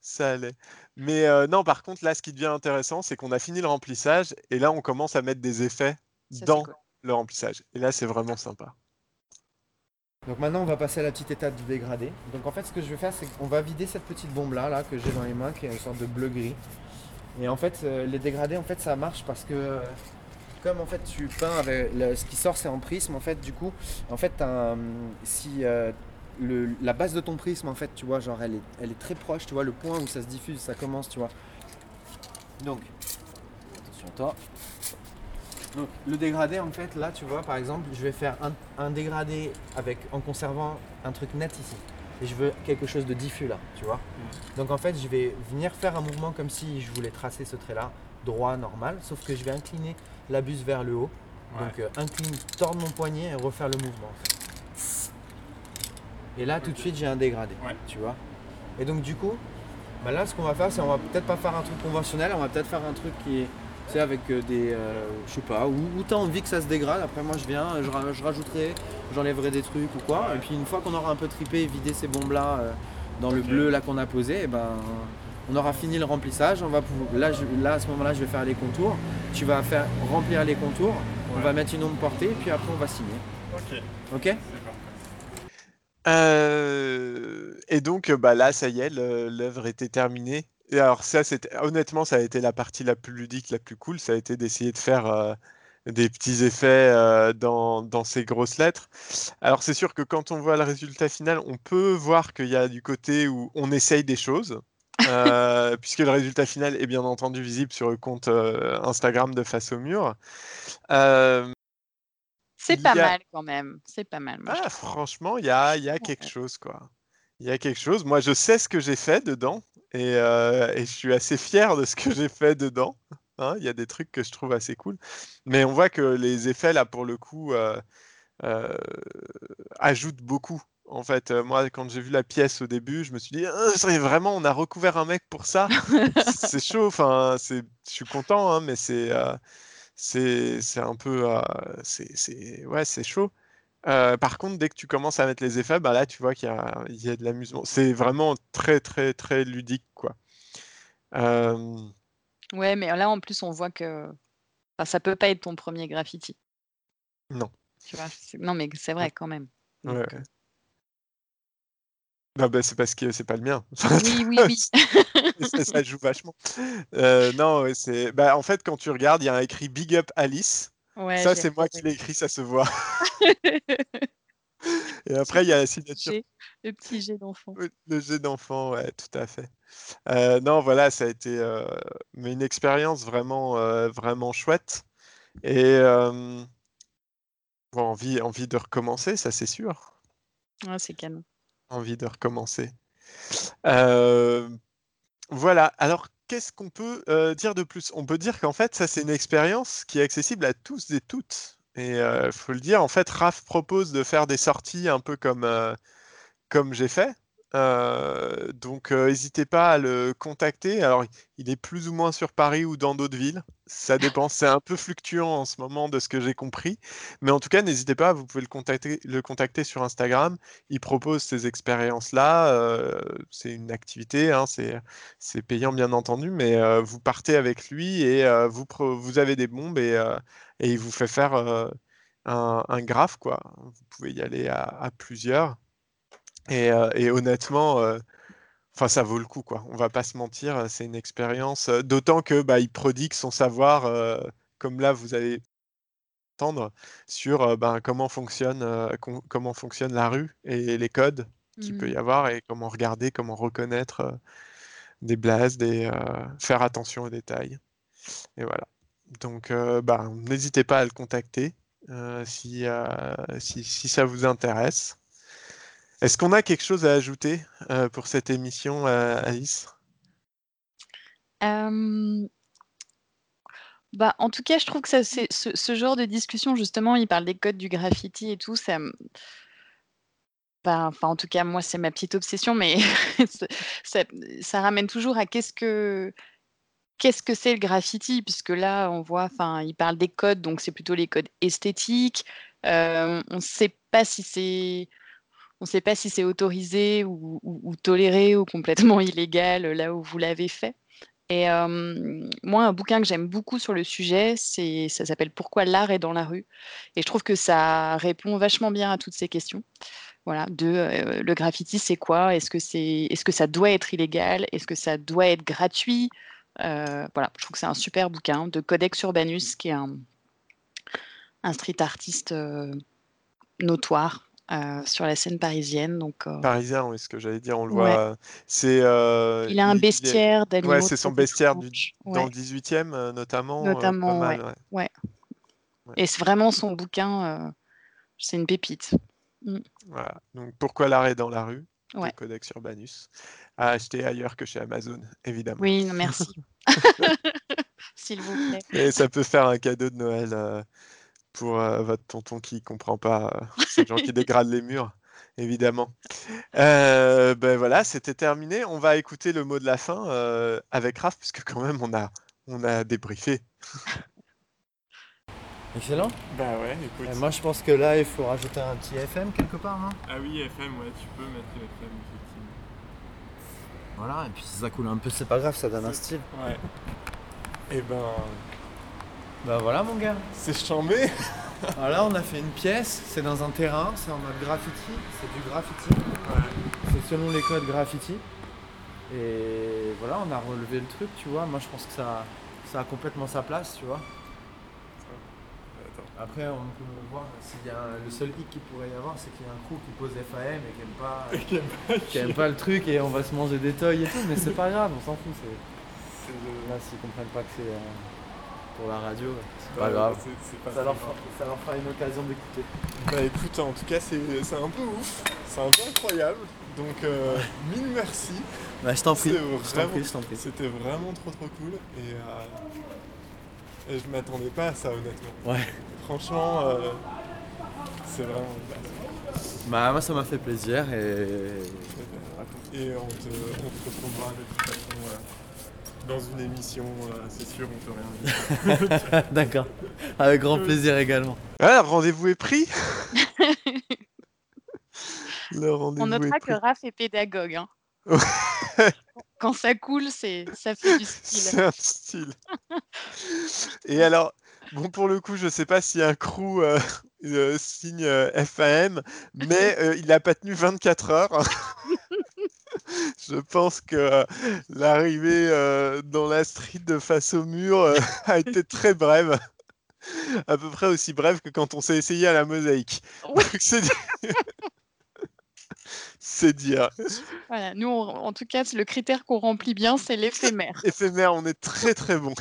S1: Ça allait. Mais heu, non, par contre, là, ce qui devient intéressant, c'est qu'on a fini le remplissage et là, on commence à mettre des effets
S5: Ça,
S1: dans
S5: cool.
S1: le remplissage et là, c'est vraiment sympa.
S6: Donc maintenant on va passer à la petite étape du dégradé. Donc en fait ce que je vais faire c'est qu'on va vider cette petite bombe là, là que j'ai dans les mains qui est une sorte de bleu gris. Et en fait euh, les dégradés en fait ça marche parce que euh, comme en fait tu peins avec le- ce qui sort c'est en prisme en fait du coup en fait un- si euh, le- la base de ton prisme en fait tu vois genre elle est, elle est très proche tu vois le point où ça se diffuse ça commence tu vois. Donc attention toi. Donc le dégradé en fait là tu vois par exemple je vais faire un, un dégradé avec en conservant un truc net ici et je veux quelque chose de diffus là tu vois donc en fait je vais venir faire un mouvement comme si je voulais tracer ce trait là droit normal sauf que je vais incliner la buse vers le haut donc euh, incline tordre mon poignet et refaire le mouvement en fait. Et là tout de suite j'ai un dégradé tu vois et donc du coup bah là ce qu'on va faire c'est on va peut-être pas faire un truc conventionnel on va peut-être faire un truc qui est tu sais, avec euh, des. euh, je sais pas, où, où t'as envie que ça se dégrade. Après, moi, je viens, je, ra- je rajouterai, j'enlèverai des trucs ou quoi. Et puis, une fois qu'on aura un peu tripé et vidé ces bombes-là euh, dans le bleu là qu'on a posé, et ben, on aura fini le remplissage. On va là, je- là, à ce moment-là, je vais faire les contours. Tu vas faire remplir les contours. On va mettre une ombre portée. Et puis après, on va signer.
S7: Ok.
S6: Ok?
S1: Et donc, bah, là, ça y est, l'œuvre était terminée et alors ça, honnêtement, ça a été la partie la plus ludique, la plus cool. Ça a été d'essayer de faire, des petits effets, dans dans ces grosses lettres. Alors c'est sûr que quand on voit le résultat final, on peut voir qu'il y a du côté où on essaye des choses, puisque le résultat final est bien entendu visible sur le compte, Instagram de Face au mur.
S5: C'est pas
S1: a
S5: mal quand même, c'est pas mal, moi
S1: ah franchement, il y a y a quelque chose, quoi. Il y a quelque chose. Moi, je sais ce que j'ai fait dedans et heu et je suis assez fier de ce que j'ai fait dedans, hein. Il y a des trucs que je trouve assez cool. Mais on voit que les effets là, pour le coup, heu heu, ajoutent beaucoup. En fait, moi, quand j'ai vu la pièce au début, je me suis dit: «Heu, c'est vraiment on a recouvert un mec pour ça?» (laughs) c'est chaud, enfin, c'est je suis content, hein, mais c'est, c'est un peu, heu, c'est c'est ouais, c'est chaud. Heu, par contre, dès que tu commences à mettre les effets, bah, là, tu vois qu'il y a il y a de l'amusement. C'est vraiment très, très, très ludique, quoi.
S5: Ouais, mais là, en plus, on voit que enfin, ça peut pas être ton premier graffiti.
S1: non.
S5: Tu vois? C'est non, mais c'est vrai quand même. Donc,
S1: ouais.
S5: heu
S1: Non, bah, c'est parce que c'est pas le mien.
S5: Oui, oui, oui. (laughs)
S1: Ça ça joue vachement. Heu, non, c'est bah, en fait, quand tu regardes, il y a écrit Big up Alice.
S5: Ouais,
S1: Ça, c'est moi qui l'ai écrit, ça se voit. (laughs) Et après, il y a la signature
S5: G, le petit G d'enfant.
S1: Le jeu d'enfant, ouais, tout à fait. Heu, non, voilà, ça a été, mais une expérience vraiment, vraiment chouette et bon, envie envie de recommencer, ça, c'est sûr.
S5: Ouais, c'est canon.
S1: Envie de recommencer. Hem, voilà, alors qu'est-ce qu'on peut, heu, dire de plus? On peut dire qu'en fait, ça, c'est une expérience qui est accessible à tous et toutes et heu, faut le dire, en fait, Raph propose de faire des sorties un peu comme j'ai fait. Heu, donc heu, hésitez pas à le contacter. Alors, il est plus ou moins sur Paris ou dans d'autres villes. Ça dépend, c'est un peu fluctuant en ce moment de ce que j'ai compris. Mais en tout cas, n'hésitez pas, vous pouvez le contacter le contacter sur Instagram. Il propose ces expériences-là, heu, c'est une activité, hein, c'est payant bien entendu, mais vous partez avec lui et vous vous avez des bombes et et il vous fait faire, un graphe, quoi. Vous pouvez y aller à plusieurs et heu et honnêtement, enfin, ça vaut le coup, quoi. On va pas se mentir, heu, c'est une expérience, d'autant que, bah, il prodigue son savoir, comme là, vous avez entendre sur euh, ben, comment, fonctionne, euh, com- comment fonctionne la rue et les codes qu'il peut y
S5: Mmh.
S1: avoir et comment regarder, comment reconnaître euh, des blazes, des, euh, faire attention aux détails. Et voilà. Donc, euh, ben, n'hésitez pas à le contacter euh, si, euh, si, si ça vous intéresse. Est-ce qu'on a quelque chose à ajouter euh, pour cette émission, euh, Alice?
S5: Hem, bah, en tout cas, je trouve que ce genre de discussion justement, il parle des codes du graffiti et tout, bah, enfin, en tout cas, moi, c'est ma petite obsession, mais (laughs) ça ramène toujours à qu'est-ce que qu'est-ce que c'est le graffiti? Puisque là, on voit, enfin, il parle des codes, donc c'est plutôt les codes esthétiques. Heu, on ne sait pas si c'est on sait pas si c'est autorisé ou toléré ou complètement (laughs) illégal, là où vous l'avez fait. Et hem, moi, un bouquin que j'aime beaucoup sur le sujet, ça s'appelle «Pourquoi l'art est dans la rue» et je trouve que ça répond vachement bien à toutes ces questions. Voilà, de, heu, le graffiti, c'est quoi? Est-ce que c'est est-ce que ça doit être illégal? Est-ce que ça doit être gratuit? Voilà, je trouve que c'est un super bouquin de Codex Urbanus qui est un un street artiste, notoire, heu, sur la scène parisienne donc heu
S1: Parisien, oui, ce que j'allais dire, on le
S5: Ouais.
S1: voit, heu, c'est,
S5: Il a un
S1: il il est
S5: bestiaire d'animaux
S1: ouais, c'est son bestiaire du dans le 18e, heu, notamment, pas
S5: Notamment, ouais.
S1: mal.
S5: Et c'est vraiment son bouquin, c'est une pépite. Mmh.
S1: Voilà, donc «Pourquoi l'art est dans la rue»
S5: Ouais.
S1: Codex Urbanus, à acheter ailleurs que chez Amazon, évidemment.
S5: Oui, non merci. (laughs) (laughs) S'il vous plaît.
S1: Et ça peut faire un cadeau de Noël, pour, heu, votre tonton qui comprend pas, heu, ces gens qui (laughs) dégradent les murs, évidemment. Heu, beh, voilà, c'était terminé. On va écouter le mot de la fin, avec Raph, puisque quand même on a on a débriefé.
S9: Excellent.
S7: Bah ouais, écoute.
S9: Et moi, je pense que là, il faut rajouter un petit FM quelque part, non
S7: Ah oui, FM, ouais, tu peux mettre le FM, effectivement.
S9: Voilà, et puis si ça coule un peu, c'est pas grave, ça donne un style.
S7: Ouais. Et ben,
S9: Bah voilà, mon gars.
S7: c'est chambé. (laughs)
S9: Alors là, on a fait une pièce, c'est dans un terrain, c'est en mode graffiti, c'est du graffiti. C'est selon les codes graffiti. Et voilà, on a relevé le truc, tu vois. Moi, je pense que ça, ça a complètement sa place, tu vois. Après, on peut voir s'il y a un- le seul hic qu'il pourrait y avoir, c'est qu'il y a un crew qui pose FAM et qui aime pas,
S7: Qui aime pas
S9: qui aime pas le truc et on va se manger des toys et tout, mais c'est pas grave, on s'en fout. c'est-
S7: C'est le-
S9: Là, s'ils comprennent pas que c'est euh, pour la radio, c'est pas grave.
S7: pas
S9: Ça leur, fera, ça leur fera une occasion d'écouter.
S7: Bah écoute, en tout cas, c'est c'est un peu ouf, c'est un peu incroyable. Donc, euh, (laughs) mille merci.
S9: Bah, je t'en prie,
S7: C'est
S9: je t'en
S7: vraiment-
S9: prie, je t'en prie.
S7: C'était vraiment trop trop cool et, euh, et je m'attendais pas à ça honnêtement.
S9: Ouais.
S7: Franchement, euh, c'est vraiment.
S9: Bah, moi, ça m'a fait plaisir et.
S7: Et on te, on te retrouvera de toute façon dans une émission, euh, c'est sûr, on te réinvite. (laughs)
S9: D'accord. Avec grand plaisir également.
S1: Voilà, le rendez-vous est pris. (laughs) Le
S5: On notera que. Raph est pédagogue, hein. Quand ça coule, c'est ça fait du style.
S1: C'est un style. Et alors, bon, pour le coup, je sais pas si un crew euh, euh, signe euh, FAM, mais (laughs) euh, il a pas tenu 24 heures. (laughs) Je pense que euh, l'arrivée euh, dans la street de face au mur euh, (laughs) a été très brève. (laughs) À peu près aussi brève que quand on s'est essayé à la mosaïque. C'est dire. c'est dire.
S5: Voilà, nous, on- en tout cas, le critère qu'on remplit bien, c'est l'éphémère.
S1: éphémère, on est très très bon.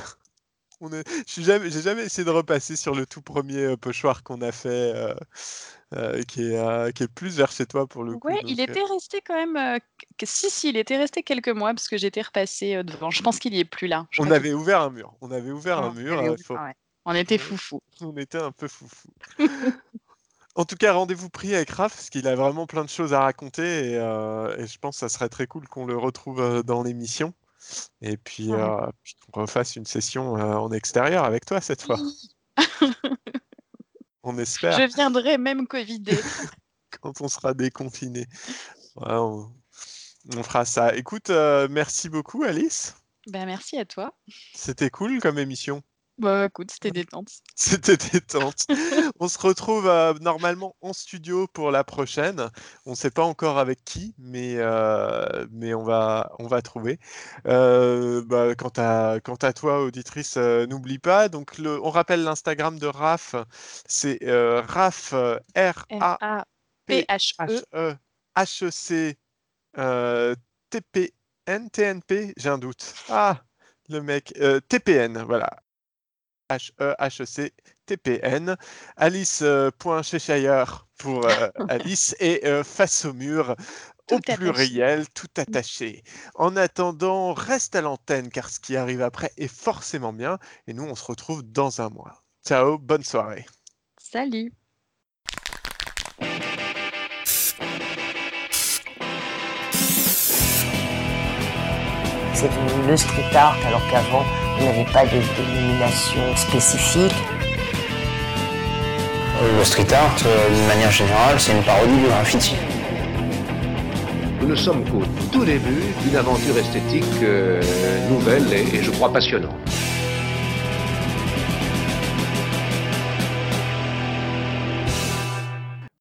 S1: On est... Je suis jamais... J'ai jamais essayé de repasser sur le tout premier euh, pochoir qu'on a fait, euh, euh, qui, est, euh, qui est plus vers chez toi pour le coup.
S5: Ouais, il
S1: donc,
S5: était resté quand même. Si, si, il était resté quelques mois parce que j'étais repassée euh, devant. Je pense qu'il y est plus là. Je
S1: On avait ouvert un mur. On avait ouvert un mur.
S5: ouvert,
S1: faut-
S5: ouais. On était foufou.
S1: On était un peu foufou. (laughs) En tout cas, rendez-vous pris avec Raph, parce qu'il a vraiment plein de choses à raconter et, euh, et je pense que ça serait très cool qu'on le retrouve dans l'émission. Et puis,
S5: Ouais.
S1: euh, puis qu'on refasse une session euh, en extérieur avec toi cette fois. (laughs) On espère.
S5: Je viendrai même Covidé. (laughs)
S1: quand on sera déconfiné. On, on fera ça. Écoute, euh, merci beaucoup Alice.
S5: ben, merci à toi.
S1: C'était cool comme émission.
S5: Bah écoute, c'était détente. (laughs)
S1: C'était détente. on se retrouve euh, normalement en studio pour la prochaine. On ne sait pas encore avec qui, mais, euh, mais on, va, on va trouver. Euh, bah, quant, à, quant à toi, auditrice, n'oublie pas. Donc, le, on rappelle l'Instagram de Raph. C'est Raph R-A.
S5: P-H-E.
S1: H-E-C T-P-N, T-N-P, j'ai un doute. Ah, le mec, euh, T-P-N, voilà. H-E-H-E-C T-P-N. Alice.Cheshire pour euh, (laughs) Alice et euh, face au mur
S5: Tout
S1: au
S5: attaché.
S1: pluriel, tout attaché. En attendant, reste à l'antenne car ce qui arrive après est forcément bien et nous on se retrouve dans un mois. Ciao, bonne soirée.
S5: Salut.
S2: C'est devenu le street art alors qu'avant il n'y avait pas de dénomination spécifique.
S3: Le street art, euh, d'une manière générale, c'est une parodie du graffiti.
S4: Nous ne sommes qu'au tout début d'une aventure esthétique euh, nouvelle et, et je crois passionnante.